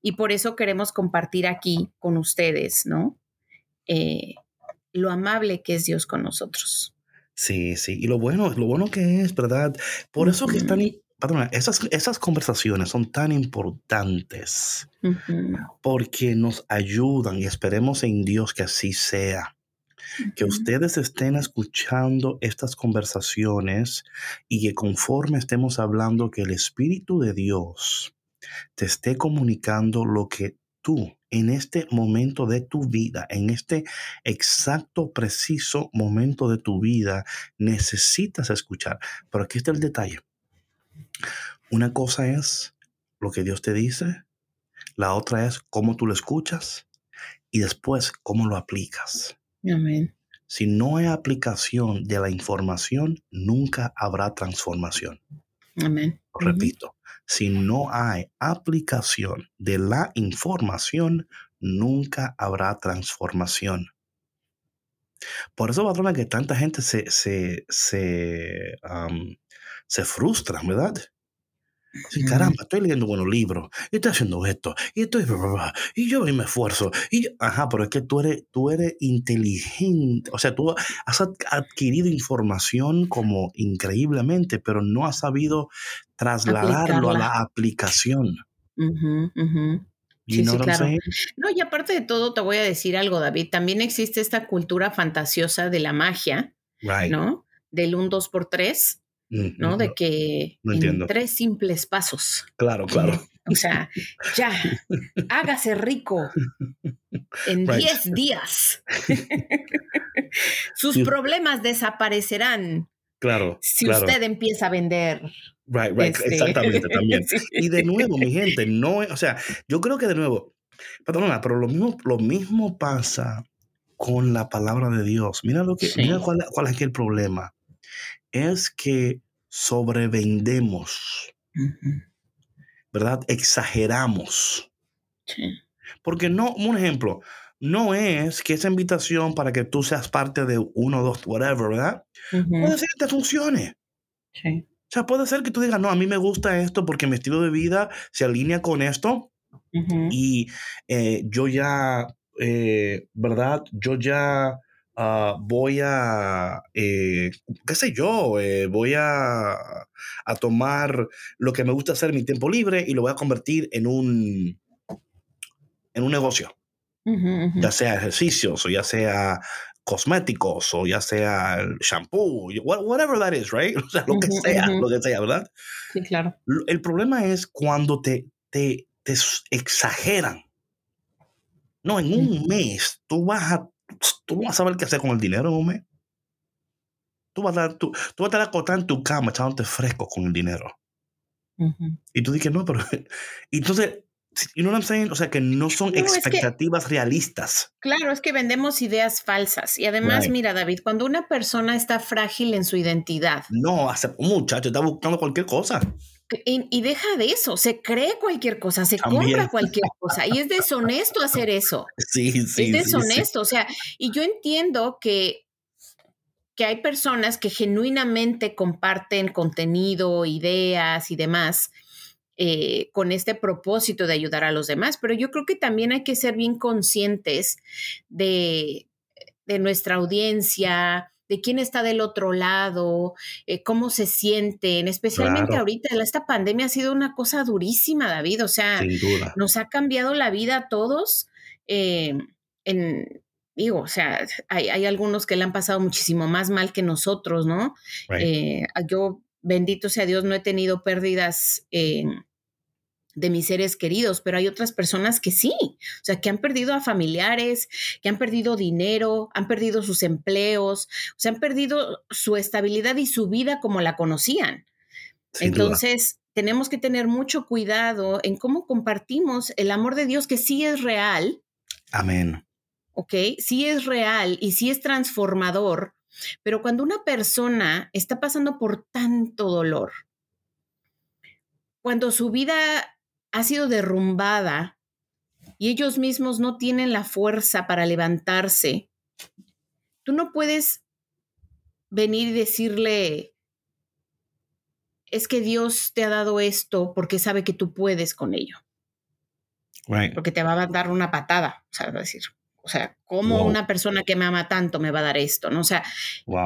Y por eso queremos compartir aquí con ustedes, ¿no? Eh, lo amable que es Dios con nosotros. Sí, sí, y lo bueno, lo bueno que es, ¿verdad? Por eso que están perdona, esas, esas conversaciones son tan importantes porque nos ayudan y esperemos en Dios que así sea. Que ustedes estén escuchando estas conversaciones y que conforme estemos hablando, que el Espíritu de Dios te esté comunicando lo que tú en este momento de tu vida, en este exacto, preciso momento de tu vida, necesitas escuchar. Pero aquí está el detalle. Una cosa es lo que Dios te dice, la otra es cómo tú lo escuchas y después cómo lo aplicas. Amén. Si no hay aplicación de la información, nunca habrá transformación. Amén. Repito, si no hay aplicación de la información, nunca habrá transformación. Por eso, patrona, que tanta gente se, se, se, se frustran, ¿verdad? Sí, caramba, estoy leyendo buenos libros, y estoy haciendo esto, y estoy, y yo me esfuerzo, y ajá, pero es que tú eres, tú eres inteligente, o sea, tú has adquirido información como increíblemente, pero no has sabido trasladarlo a la aplicación. sí, sí, claro. No, y aparte de todo, te voy a decir algo, David, también existe esta cultura fantasiosa de la magia, ¿no? Del 1, 2 por 3 ¿no? De que en tres simples pasos. Claro, claro. <laughs> O sea, ya, hágase rico en diez días. <laughs> Sus problemas desaparecerán. Claro. Si usted empieza a vender. Right, right, este, exactamente también. <laughs> Y de nuevo, mi gente, no, o sea, yo creo que de nuevo, perdona, pero lo mismo, lo mismo pasa con la palabra de Dios. Mira lo que, mira cuál, cuál es aquí el problema es que sobrevendemos, ¿verdad? Exageramos. Porque no, un ejemplo, no es que esa invitación para que tú seas parte de uno, dos, whatever, ¿verdad? Puede ser que te funcione. Sí. O sea, puede ser que tú digas, no, a mí me gusta esto porque mi estilo de vida se alinea con esto y eh, yo ya, eh, ¿verdad? Yo ya Ah, voy a, eh, qué sé yo, eh, voy a, a, tomar lo que me gusta hacer en mi tiempo libre y lo voy a convertir en un, en un negocio. Ya sea ejercicios o ya sea cosméticos o ya sea shampoo, whatever that is, right? <laughs> O sea, lo que sea, lo que sea, ¿verdad? Sí, claro. El problema es cuando te, te, te exageran. No, en un mes tú vas a tú no vas a saber qué hacer con el dinero mes. Tú vas a, estar, tú, tú vas a estar acostado en tu cama echándote fresco con el dinero. Y tú dices, no, pero. <laughs> Entonces, you know what I'm saying? O sea, que no son expectativas realistas. Claro, es que vendemos ideas falsas. Y además, mira, David, cuando una persona está frágil en su identidad. No, un muchacho está buscando cualquier cosa. Y, deja de eso, se cree cualquier cosa, se compra cualquier cosa y es deshonesto hacer eso. <laughs> Sí, sí. Es deshonesto, o sea, y yo entiendo que, que hay personas que genuinamente comparten contenido, ideas y demás eh, con este propósito de ayudar a los demás, pero yo creo que también hay que ser bien conscientes de, de nuestra audiencia, de quién está del otro lado, eh, cómo se sienten, especialmente ahorita. Esta pandemia ha sido una cosa durísima, David. O sea, nos ha cambiado la vida a todos. Eh, en, digo, o sea, hay, algunos que le han pasado muchísimo más mal que nosotros, ¿no? Eh, yo, bendito sea Dios, no he tenido pérdidas de mis seres queridos, pero hay otras personas que sí, o sea, que han perdido a familiares, que han perdido dinero, han perdido sus empleos, o sea, han perdido su estabilidad y su vida como la conocían. Entonces, tenemos que tener mucho cuidado en cómo compartimos el amor de Dios que sí es real. Amén. ¿Ok? Sí es real y sí es transformador, pero cuando una persona está pasando por tanto dolor, cuando su vida ha sido derrumbada y ellos mismos no tienen la fuerza para levantarse, tú no puedes venir y decirle, es que Dios te ha dado esto porque sabe que tú puedes con ello. Porque te va a dar una patada, o sea, decir, o sea, ¿cómo una persona que me ama tanto me va a dar esto? ¿no? O sea,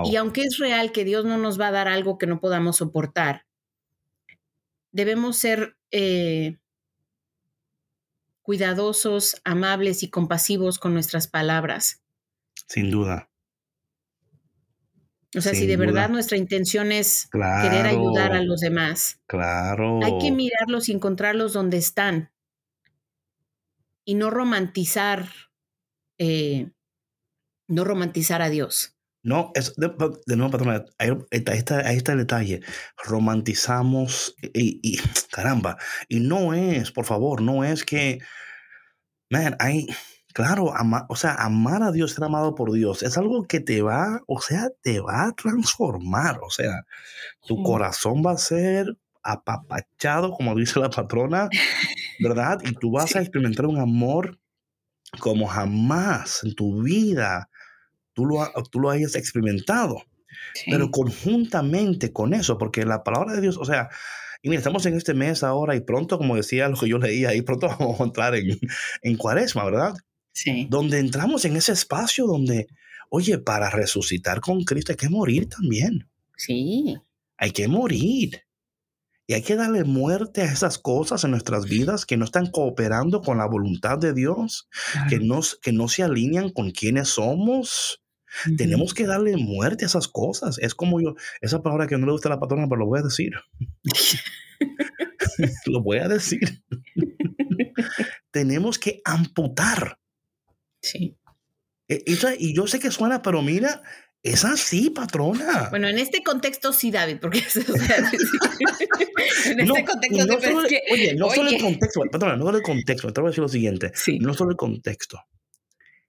y aunque es real que Dios no nos va a dar algo que no podamos soportar, debemos ser eh, cuidadosos, amables y compasivos con nuestras palabras. Sin duda. O sea, si de verdad nuestra intención es querer ayudar a los demás, claro. hay que mirarlos y encontrarlos donde están y no romantizar, eh, no romantizar a Dios. No, es de, nuevo, patrona, ahí está, ahí está el detalle. Romantizamos y, <sniffs> caramba, y no es, por favor, no es que, man, hay, claro, o sea, amar a Dios, ser amado por Dios, es algo que te va, o sea, te va a transformar, o sea, tu corazón va a ser apapachado, como dice la patrona, ¿verdad? Y tú vas a experimentar un amor como jamás en tu vida tú lo, tú lo hayas experimentado. Pero conjuntamente con eso, porque la palabra de Dios, o sea, y mira, estamos en este mes ahora y pronto, como decía lo que yo leía, ahí pronto <laughs> vamos a entrar en, en cuaresma, ¿verdad? Sí. Donde entramos en ese espacio donde, oye, para resucitar con Cristo hay que morir también. Sí. Hay que morir. Y hay que darle muerte a esas cosas en nuestras vidas que no están cooperando con la voluntad de Dios, que, que no se alinean con quienes somos. Tenemos que darle muerte a esas cosas. Es como yo, esa palabra que no le gusta a la patrona, pero lo voy a decir. <laughs> <laughs> lo voy a decir. <laughs> Tenemos que amputar. Sí. E, y yo sé que suena, pero mira, es así, patrona. Bueno, en este contexto sí, David, porque en este contexto no solo, oye, no solo el contexto, patrona, no solo el contexto, te voy a decir lo siguiente. Sí. No solo el contexto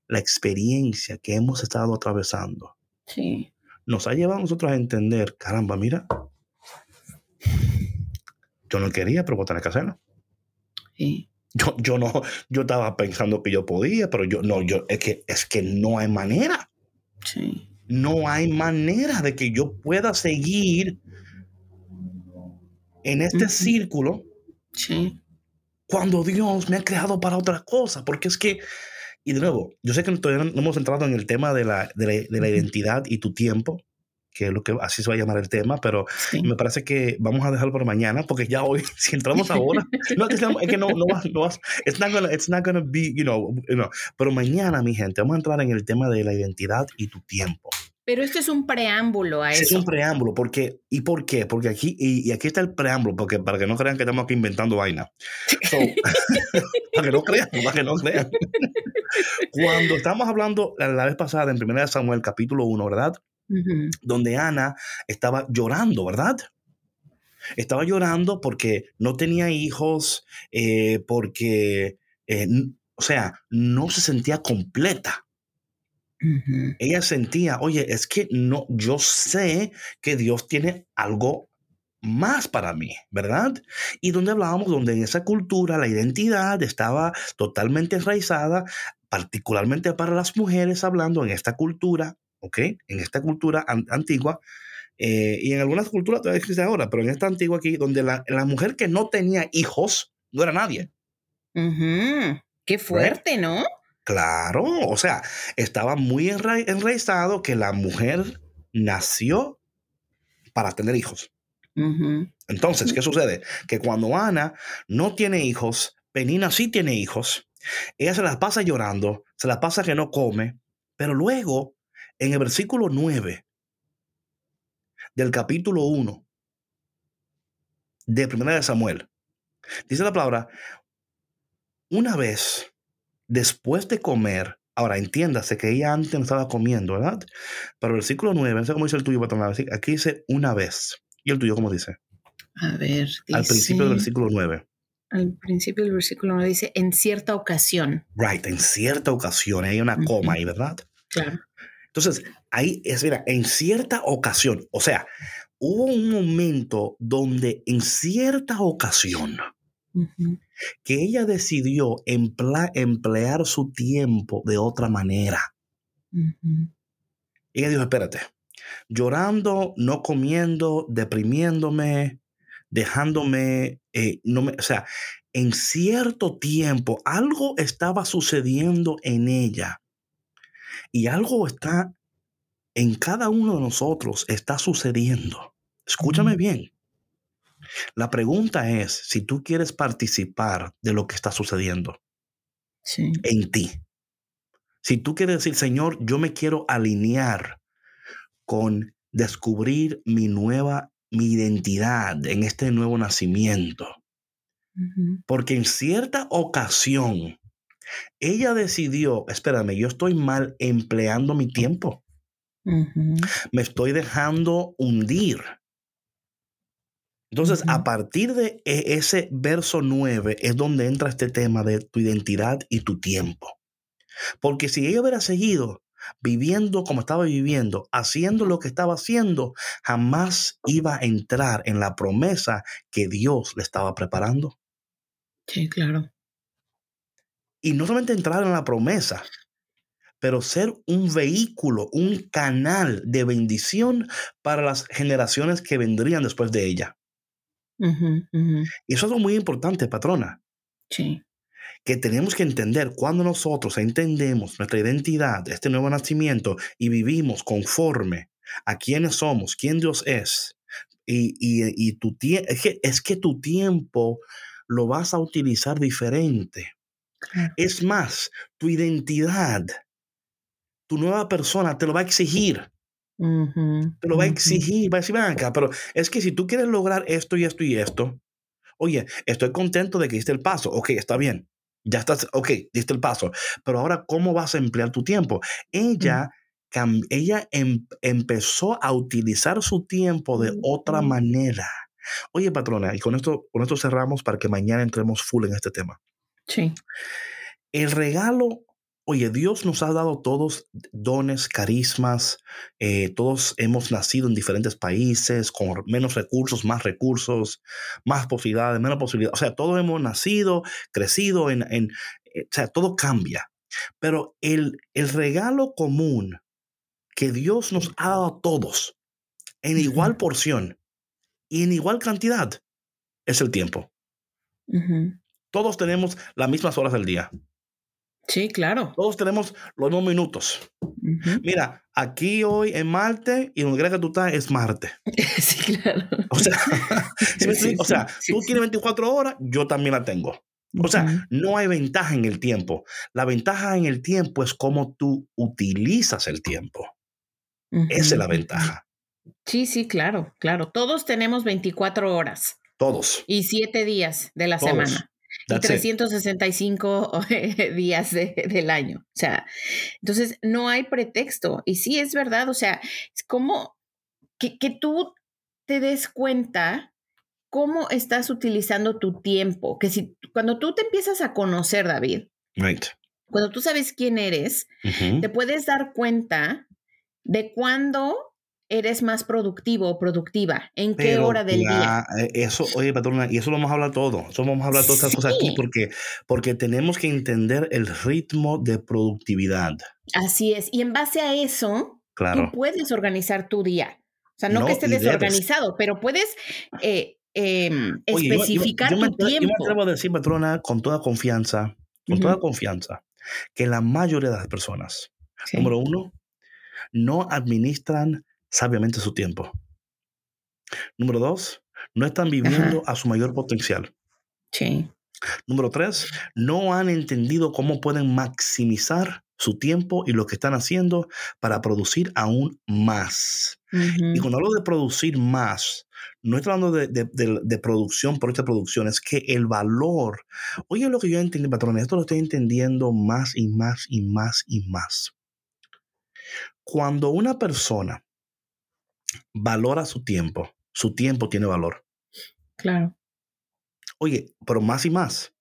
la experiencia que hemos estado atravesando sí. nos ha llevado a nosotros a entender, caramba, mira, yo no quería, pero voy a tener que hacerlo. Sí. Yo, yo no, yo estaba pensando que yo podía, pero yo no, yo, es que, es que no hay manera. Sí. No hay manera de que yo pueda seguir en este círculo sí. cuando Dios me ha creado para otra cosa, porque es que y de nuevo, yo sé que todavía no hemos entrado en el tema de la, de la, identidad y tu tiempo, que es lo que así se va a llamar el tema, pero me parece que vamos a dejarlo por mañana, porque ya hoy, <laughs> si entramos ahora, no es que, no, no, vas, no vas, it's not gonna, it's not gonna be, you know, you know, pero mañana, mi gente, vamos a entrar en el tema de la identidad y tu tiempo. Pero esto es un preámbulo a eso. Es un preámbulo, porque, ¿y por qué? Porque aquí, y, aquí está el preámbulo, porque para que no crean que estamos aquí inventando vaina. <laughs> <laughs> para que no crean, para que no crean. Cuando estamos hablando la, vez pasada en 1 Samuel capítulo 1, ¿verdad? Donde Ana estaba llorando, ¿verdad? Estaba llorando porque no tenía hijos, eh, porque, eh, o sea, no se sentía completa. Ella sentía, oye, es que no, yo sé que Dios tiene algo más para mí, ¿verdad? Y donde hablábamos, donde en esa cultura la identidad estaba totalmente enraizada, particularmente para las mujeres, hablando en esta cultura, ¿ok? En esta cultura antigua, eh, y en algunas culturas todavía existe ahora, pero en esta antigua aquí, donde la, mujer que no tenía hijos no era nadie. Qué fuerte, ¿no? Claro, o sea, estaba muy enraizado que la mujer nació para tener hijos. Entonces, ¿qué sucede? Que cuando Ana no tiene hijos, Penina sí tiene hijos, ella se las pasa llorando, se las pasa que no come, pero luego, en el versículo 9 del capítulo 1 de Primera de Samuel, dice la palabra, una vez después de comer, ahora entiéndase que ella antes no estaba comiendo, ¿verdad? Pero el versículo 9, no sé cómo dice el tuyo, aquí dice una vez. ¿Y el tuyo cómo dice? A ver, dice, Al principio del versículo 9. Al principio del versículo 9 dice, en cierta ocasión. Right, en cierta ocasión. Hay una coma ahí, ¿verdad? Claro. Entonces, ahí es, mira, en cierta ocasión, o sea, hubo un momento donde en cierta ocasión que ella decidió emplear su tiempo de otra manera. Ella dijo, espérate, llorando, no comiendo, deprimiéndome, dejándome, eh, no me, o sea, en cierto tiempo algo estaba sucediendo en ella y algo está en cada uno de nosotros, está sucediendo. Escúchame bien. La pregunta es si tú quieres participar de lo que está sucediendo en ti. Si tú quieres decir, Señor, yo me quiero alinear con descubrir mi nueva, mi identidad en este nuevo nacimiento. Porque en cierta ocasión, ella decidió, espérame, yo estoy mal empleando mi tiempo. Me estoy dejando hundir. Entonces, a partir de e, ese verso 9 es donde entra este tema de tu identidad y tu tiempo. Porque si ella hubiera seguido viviendo como estaba viviendo, haciendo lo que estaba haciendo, jamás iba a entrar en la promesa que Dios le estaba preparando. Sí, claro. Y no solamente entrar en la promesa, pero ser un vehículo, un canal de bendición para las generaciones que vendrían después de ella. Y eso es algo muy importante, patrona. Sí que tenemos que entender cuando nosotros entendemos nuestra identidad, este nuevo nacimiento, y vivimos conforme a quiénes somos, quién Dios es, y, y, tu es, que, es que tu tiempo lo vas a utilizar diferente. Es más, tu identidad, tu nueva persona te lo va a exigir. Te lo va a exigir, va a decir, acá, pero es que si tú quieres lograr esto y esto y esto, oye, estoy contento de que hiciste el paso, ok, está bien, ya estás, ok, diste el paso, pero ahora, ¿cómo vas a emplear tu tiempo? Ella, ella em, empezó a utilizar su tiempo de otra manera. Oye, patrona, y con esto, con esto cerramos para que mañana entremos full en este tema. Sí. El regalo Oye, Dios nos ha dado todos dones, carismas, eh, todos hemos nacido en diferentes países, con menos recursos, más recursos, más posibilidades, menos posibilidades. O sea, todos hemos nacido, crecido, en, en eh, o sea, todo cambia. Pero el, el regalo común que Dios nos ha dado a todos, en igual porción y en igual cantidad, es el tiempo. Todos tenemos las mismas horas del día. Sí, claro. Todos tenemos los mismos minutos. Mira, aquí hoy en Marte y donde que tú estás es Marte. <laughs> sí, claro. O sea, <laughs> o sea tú tienes 24 horas, yo también la tengo. O sea, no hay ventaja en el tiempo. La ventaja en el tiempo es cómo tú utilizas el tiempo. Esa es la ventaja. Sí, sí, claro, claro. Todos tenemos 24 horas. Todos. Y 7 días de la semana y 365 <laughs> días del año. O sea, entonces no hay pretexto. Y sí es verdad, o sea, es como que, tú te des cuenta cómo estás utilizando tu tiempo, que si cuando tú te empiezas a conocer, David, cuando tú sabes quién eres, te puedes dar cuenta de cuándo eres más productivo o productiva? ¿En qué hora del día? Eh, eso, oye, patrona, y eso lo vamos a hablar todo. Eso vamos a hablar todas estas cosas aquí porque, porque tenemos que entender el ritmo de productividad. Así es. Y en base a eso, tú puedes organizar tu día. O sea, no, que esté desorganizado, pero puedes eh, em, especificar tu tiempo. Yo me atrevo a decir, patrona, con toda confianza, con toda confianza, que la mayoría de las personas, número uno, no administran sabiamente su tiempo. Número dos, no están viviendo a su mayor potencial. Sí. Número tres, no han entendido cómo pueden maximizar su tiempo y lo que están haciendo para producir aún más. Y cuando hablo de producir más, no estoy hablando de, producción por esta producción, es que el valor, oye lo que yo entendí, patrón, esto lo estoy entendiendo más y más y más y más. Cuando una persona valora su tiempo, su tiempo tiene valor. Claro. Oye, pero más y más.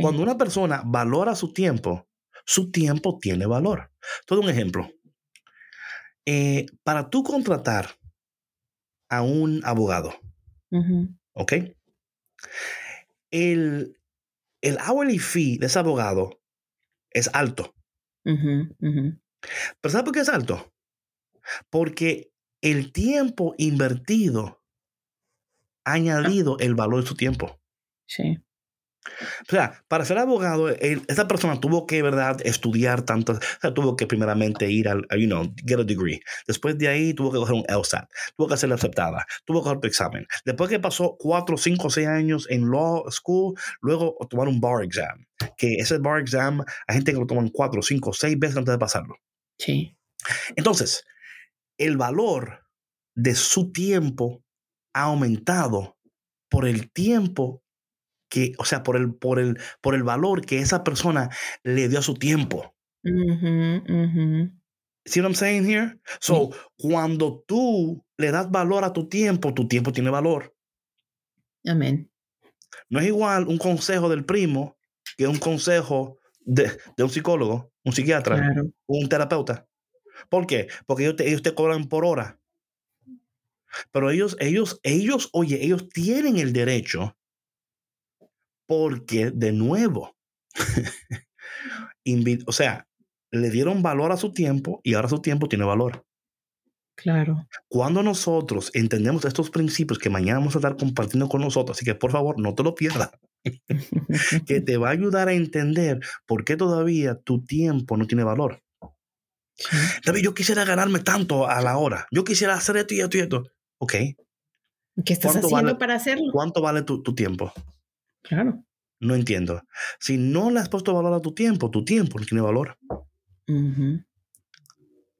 Cuando una persona valora su tiempo, su tiempo tiene valor. Todo un ejemplo. Eh, para tú contratar a un abogado, ¿ok? El, el hourly fee de ese abogado es alto. Pero ¿sabes por qué es alto? Porque el tiempo invertido ha añadido el valor de su tiempo. Sí. O sea, para ser abogado, esa persona tuvo que, ¿verdad?, estudiar tanto. O sea, tuvo que primeramente ir al, you know, get a degree. Después de ahí tuvo que coger un LSAT. Tuvo que ser aceptada. Tuvo que coger tu examen. Después que pasó cuatro, cinco, seis años en law school, luego tomar un bar exam. Que ese bar exam, hay gente que lo toman cuatro, cinco, seis veces antes de pasarlo. Sí. Entonces, el valor de su tiempo ha aumentado por el tiempo que, o sea, por el, por el, por el valor que esa persona le dio a su tiempo. See what I'm saying here? So, cuando tú le das valor a tu tiempo, tu tiempo tiene valor. Amén. No es igual un consejo del primo que un consejo de, un psicólogo, un psiquiatra, un terapeuta. ¿Por qué? Porque ellos te, ellos te cobran por hora. Pero ellos, ellos, ellos, oye, ellos tienen el derecho porque de nuevo, <laughs> o sea, le dieron valor a su tiempo y ahora su tiempo tiene valor. Claro. Cuando nosotros entendemos estos principios que mañana vamos a estar compartiendo con nosotros, así que por favor no te lo pierdas, <laughs> que te va a ayudar a entender por qué todavía tu tiempo no tiene valor. David, yo quisiera ganarme tanto a la hora. Yo quisiera hacer esto y esto y esto. Ok. ¿Qué estás haciendo para hacerlo? ¿Cuánto vale tu tiempo? Claro. No entiendo. Si no le has puesto valor a tu tiempo, tu tiempo no tiene valor.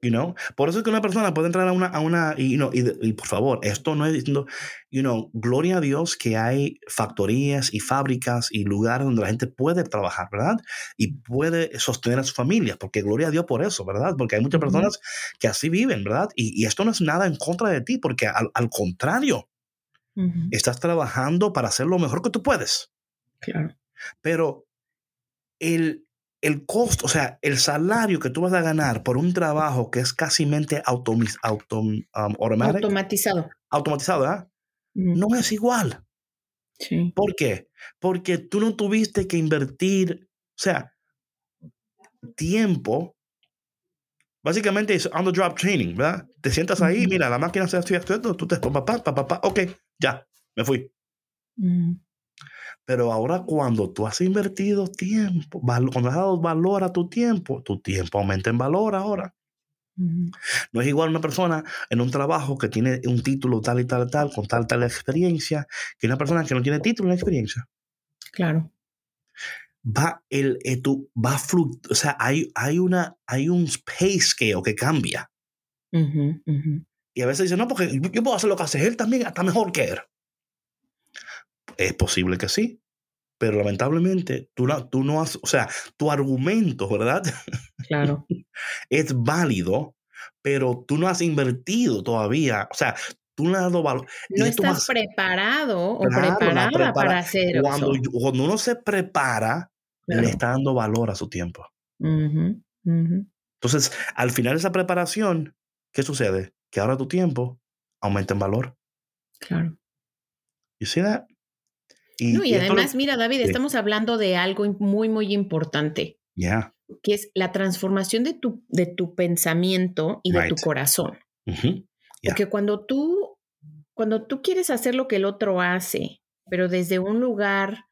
You know? Por eso es que una persona puede entrar a una, a una y, y, por favor, esto no es diciendo, you know, gloria a Dios que hay factorías y fábricas y lugares donde la gente puede trabajar, ¿verdad? Y puede sostener a su familia, porque gloria a Dios por eso, ¿verdad? Porque hay muchas personas que así viven, ¿verdad? Y, esto no es nada en contra de ti, porque al, al contrario, estás trabajando para hacer lo mejor que tú puedes. Claro. Pero el, el costo, o sea, el salario que tú vas a ganar por un trabajo que es casi autom, um, automatizado. Automatizado, ¿verdad? No es igual. Sí. ¿Por qué? Porque tú no tuviste que invertir, o sea, tiempo. Básicamente es on the drop training, ¿verdad? Te sientas ahí, mira, la máquina se hace esto, tú te papá, papá, papá, ok, ya, me fui. Pero ahora cuando tú has invertido tiempo, cuando has dado valor a tu tiempo, tu tiempo aumenta en valor ahora. No es igual una persona en un trabajo que tiene un título tal y tal y tal, con tal tal experiencia, que una persona que no tiene título ni experiencia. Claro. Va el, eh, tú, va o sea, hay, hay, una, hay un pay scale que cambia. Y a veces dicen, no, porque yo puedo hacer lo que hace él también, hasta mejor que él. Es posible que sí, pero lamentablemente tú no, tú no has, o sea, tu argumento, ¿verdad? Claro. <laughs> es válido, pero tú no has invertido todavía, o sea, tú no has dado valor. No estás preparado o preparada para hacer cuando, Cuando uno se prepara, le está dando valor a su tiempo. Entonces, al final de esa preparación, ¿qué sucede? Que ahora tu tiempo aumenta en valor. Claro. ¿Y see that? Y, además, mira, David, estamos hablando de algo muy, muy importante. Ya. Que es la transformación de tu, de tu pensamiento y de tu corazón. Porque cuando tú, cuando tú quieres hacer lo que el otro hace, pero desde un lugar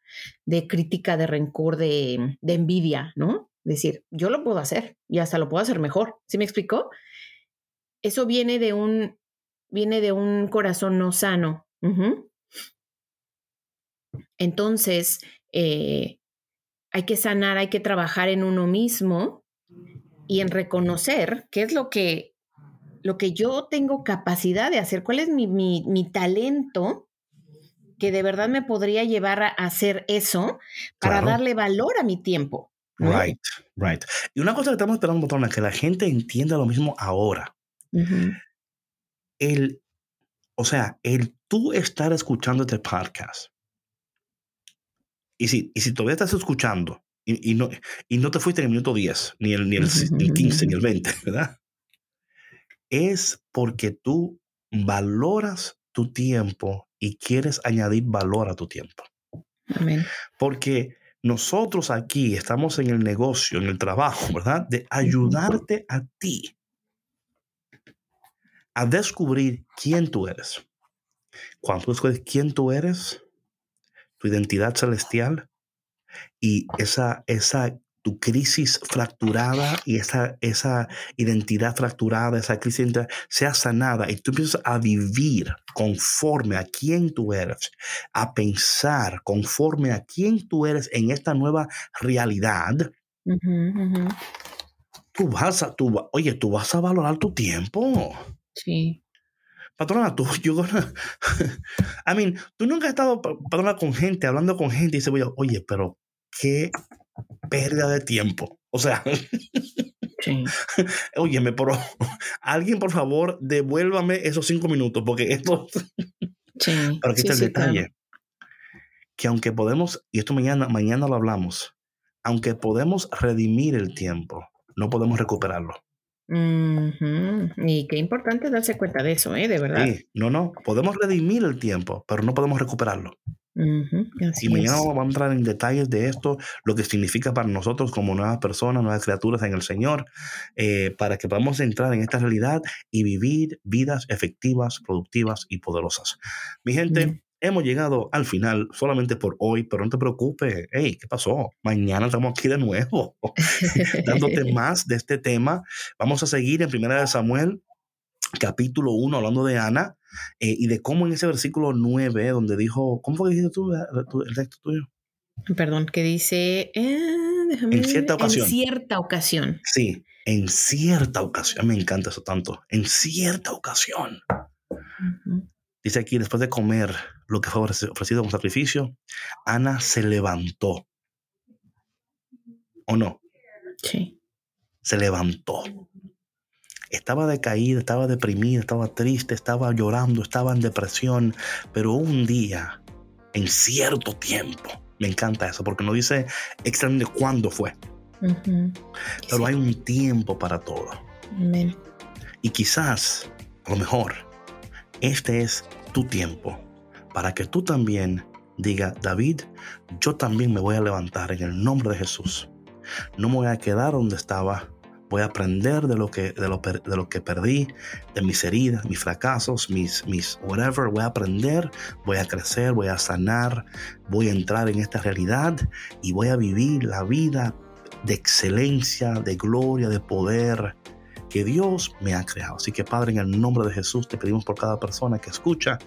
de crítica, de rencor, de, de envidia, ¿no? Decir, yo lo puedo hacer y hasta lo puedo hacer mejor. ¿Sí me explicó? Eso viene de un, viene de un corazón no sano. Entonces, eh, hay que sanar, hay que trabajar en uno mismo y en reconocer qué es lo que, lo que yo tengo capacidad de hacer, cuál es mi, mi, talento que de verdad me podría llevar a hacer eso para darle valor a mi tiempo. Right, right. Y una cosa que estamos esperando, Patrona, que la gente entienda lo mismo ahora. El, o sea, el tú estar escuchando este podcast. Y si, y si todavía estás escuchando y, no, y no te fuiste en el minuto 10, ni el, ni el, 15, ni el 20, <laughs> <laughs> ¿verdad? Es porque tú valoras tu tiempo y quieres añadir valor a tu tiempo. Amén. Porque nosotros aquí estamos en el negocio, en el trabajo, ¿verdad? De ayudarte a ti a descubrir quién tú eres. Cuando tú descubres quién tú eres, tu identidad celestial y esa, esa tu crisis fracturada y esa, esa identidad fracturada, esa crisis sea sanada y tú empiezas a vivir conforme a quién tú eres, a pensar conforme a quién tú eres en esta nueva realidad, tú vas a, tú, oye, tú vas a valorar tu tiempo. Sí. Patrona, tú, <laughs> yo, I mean, tú nunca has estado, patrona, con gente, hablando con gente y dices, oye, pero qué pérdida de tiempo. O sea, sí. <laughs> óyeme, pero alguien por favor devuélvame esos cinco minutos porque esto... sí. <laughs> Pero aquí está el detalle. Que aunque podemos, y esto mañana, mañana lo hablamos, aunque podemos redimir el tiempo, no podemos recuperarlo. Y qué importante darse cuenta de eso, ¿eh? De verdad. Sí, no, no, podemos redimir el tiempo, pero no podemos recuperarlo y mañana vamos a entrar en detalles de esto, lo que significa para nosotros como nuevas personas, nuevas criaturas en el Señor, eh, para que podamos entrar en esta realidad y vivir vidas efectivas, productivas y poderosas. Mi gente, hemos llegado al final solamente por hoy, pero no te preocupes. Hey, ¿qué pasó? Mañana estamos aquí de nuevo, <laughs> <laughs> dándote más de este tema. Vamos a seguir en Primera de Samuel, capítulo 1, hablando de Ana. Eh, y de cómo en ese versículo 9, donde dijo, ¿cómo fue que dijiste tú el texto tuyo? Perdón, que dice, eh, en cierta ocasión. En cierta ocasión. Sí, en cierta ocasión. Me encanta eso tanto. En cierta ocasión. Dice aquí, después de comer lo que fue ofrecido como sacrificio, Ana se levantó. ¿O no? Sí. Se levantó. Estaba decaída, estaba deprimida, estaba triste, estaba llorando, estaba en depresión, pero un día, en cierto tiempo, me encanta eso, porque no dice exactamente cuándo fue, pero hay un tiempo para todo. Y quizás, a lo mejor, este es tu tiempo para que tú también diga, David, yo también me voy a levantar en el nombre de Jesús. No me voy a quedar donde estaba, voy a aprender de lo que, de lo, de lo que perdí, de mis heridas, mis fracasos, mis, mis whatever. Voy a aprender, voy a crecer, voy a sanar, voy a entrar en esta realidad y voy a vivir la vida de excelencia, de gloria, de poder que Dios me ha creado. Así que Padre, en el nombre de Jesús te pedimos por cada persona que escucha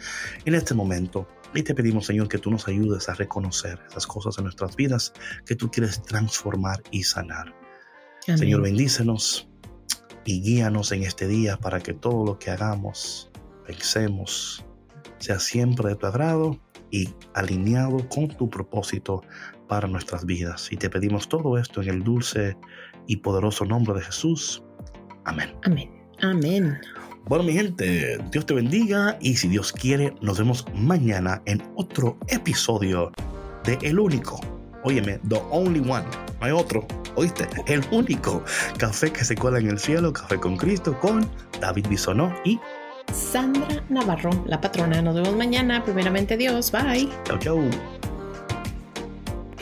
en este momento. Y te pedimos, Señor, que tú nos ayudes a reconocer esas cosas en nuestras vidas que tú quieres transformar y sanar. Señor, bendícenos y guíanos en este día para que todo lo que hagamos, pensemos, sea siempre de tu agrado y alineado con tu propósito para nuestras vidas. Y te pedimos todo esto en el dulce y poderoso nombre de Jesús. Amén. Amén. Amén. Bueno, mi gente, Dios te bendiga y si Dios quiere, nos vemos mañana en otro episodio de El Único. Óyeme, The Only One. No hay otro Oíste, el único café que se cuela en el cielo, Café con Cristo, con David Bisonó y Sandra Navarro, la patrona. Nos vemos mañana. Primeramente Dios. Bye. Chau, chau.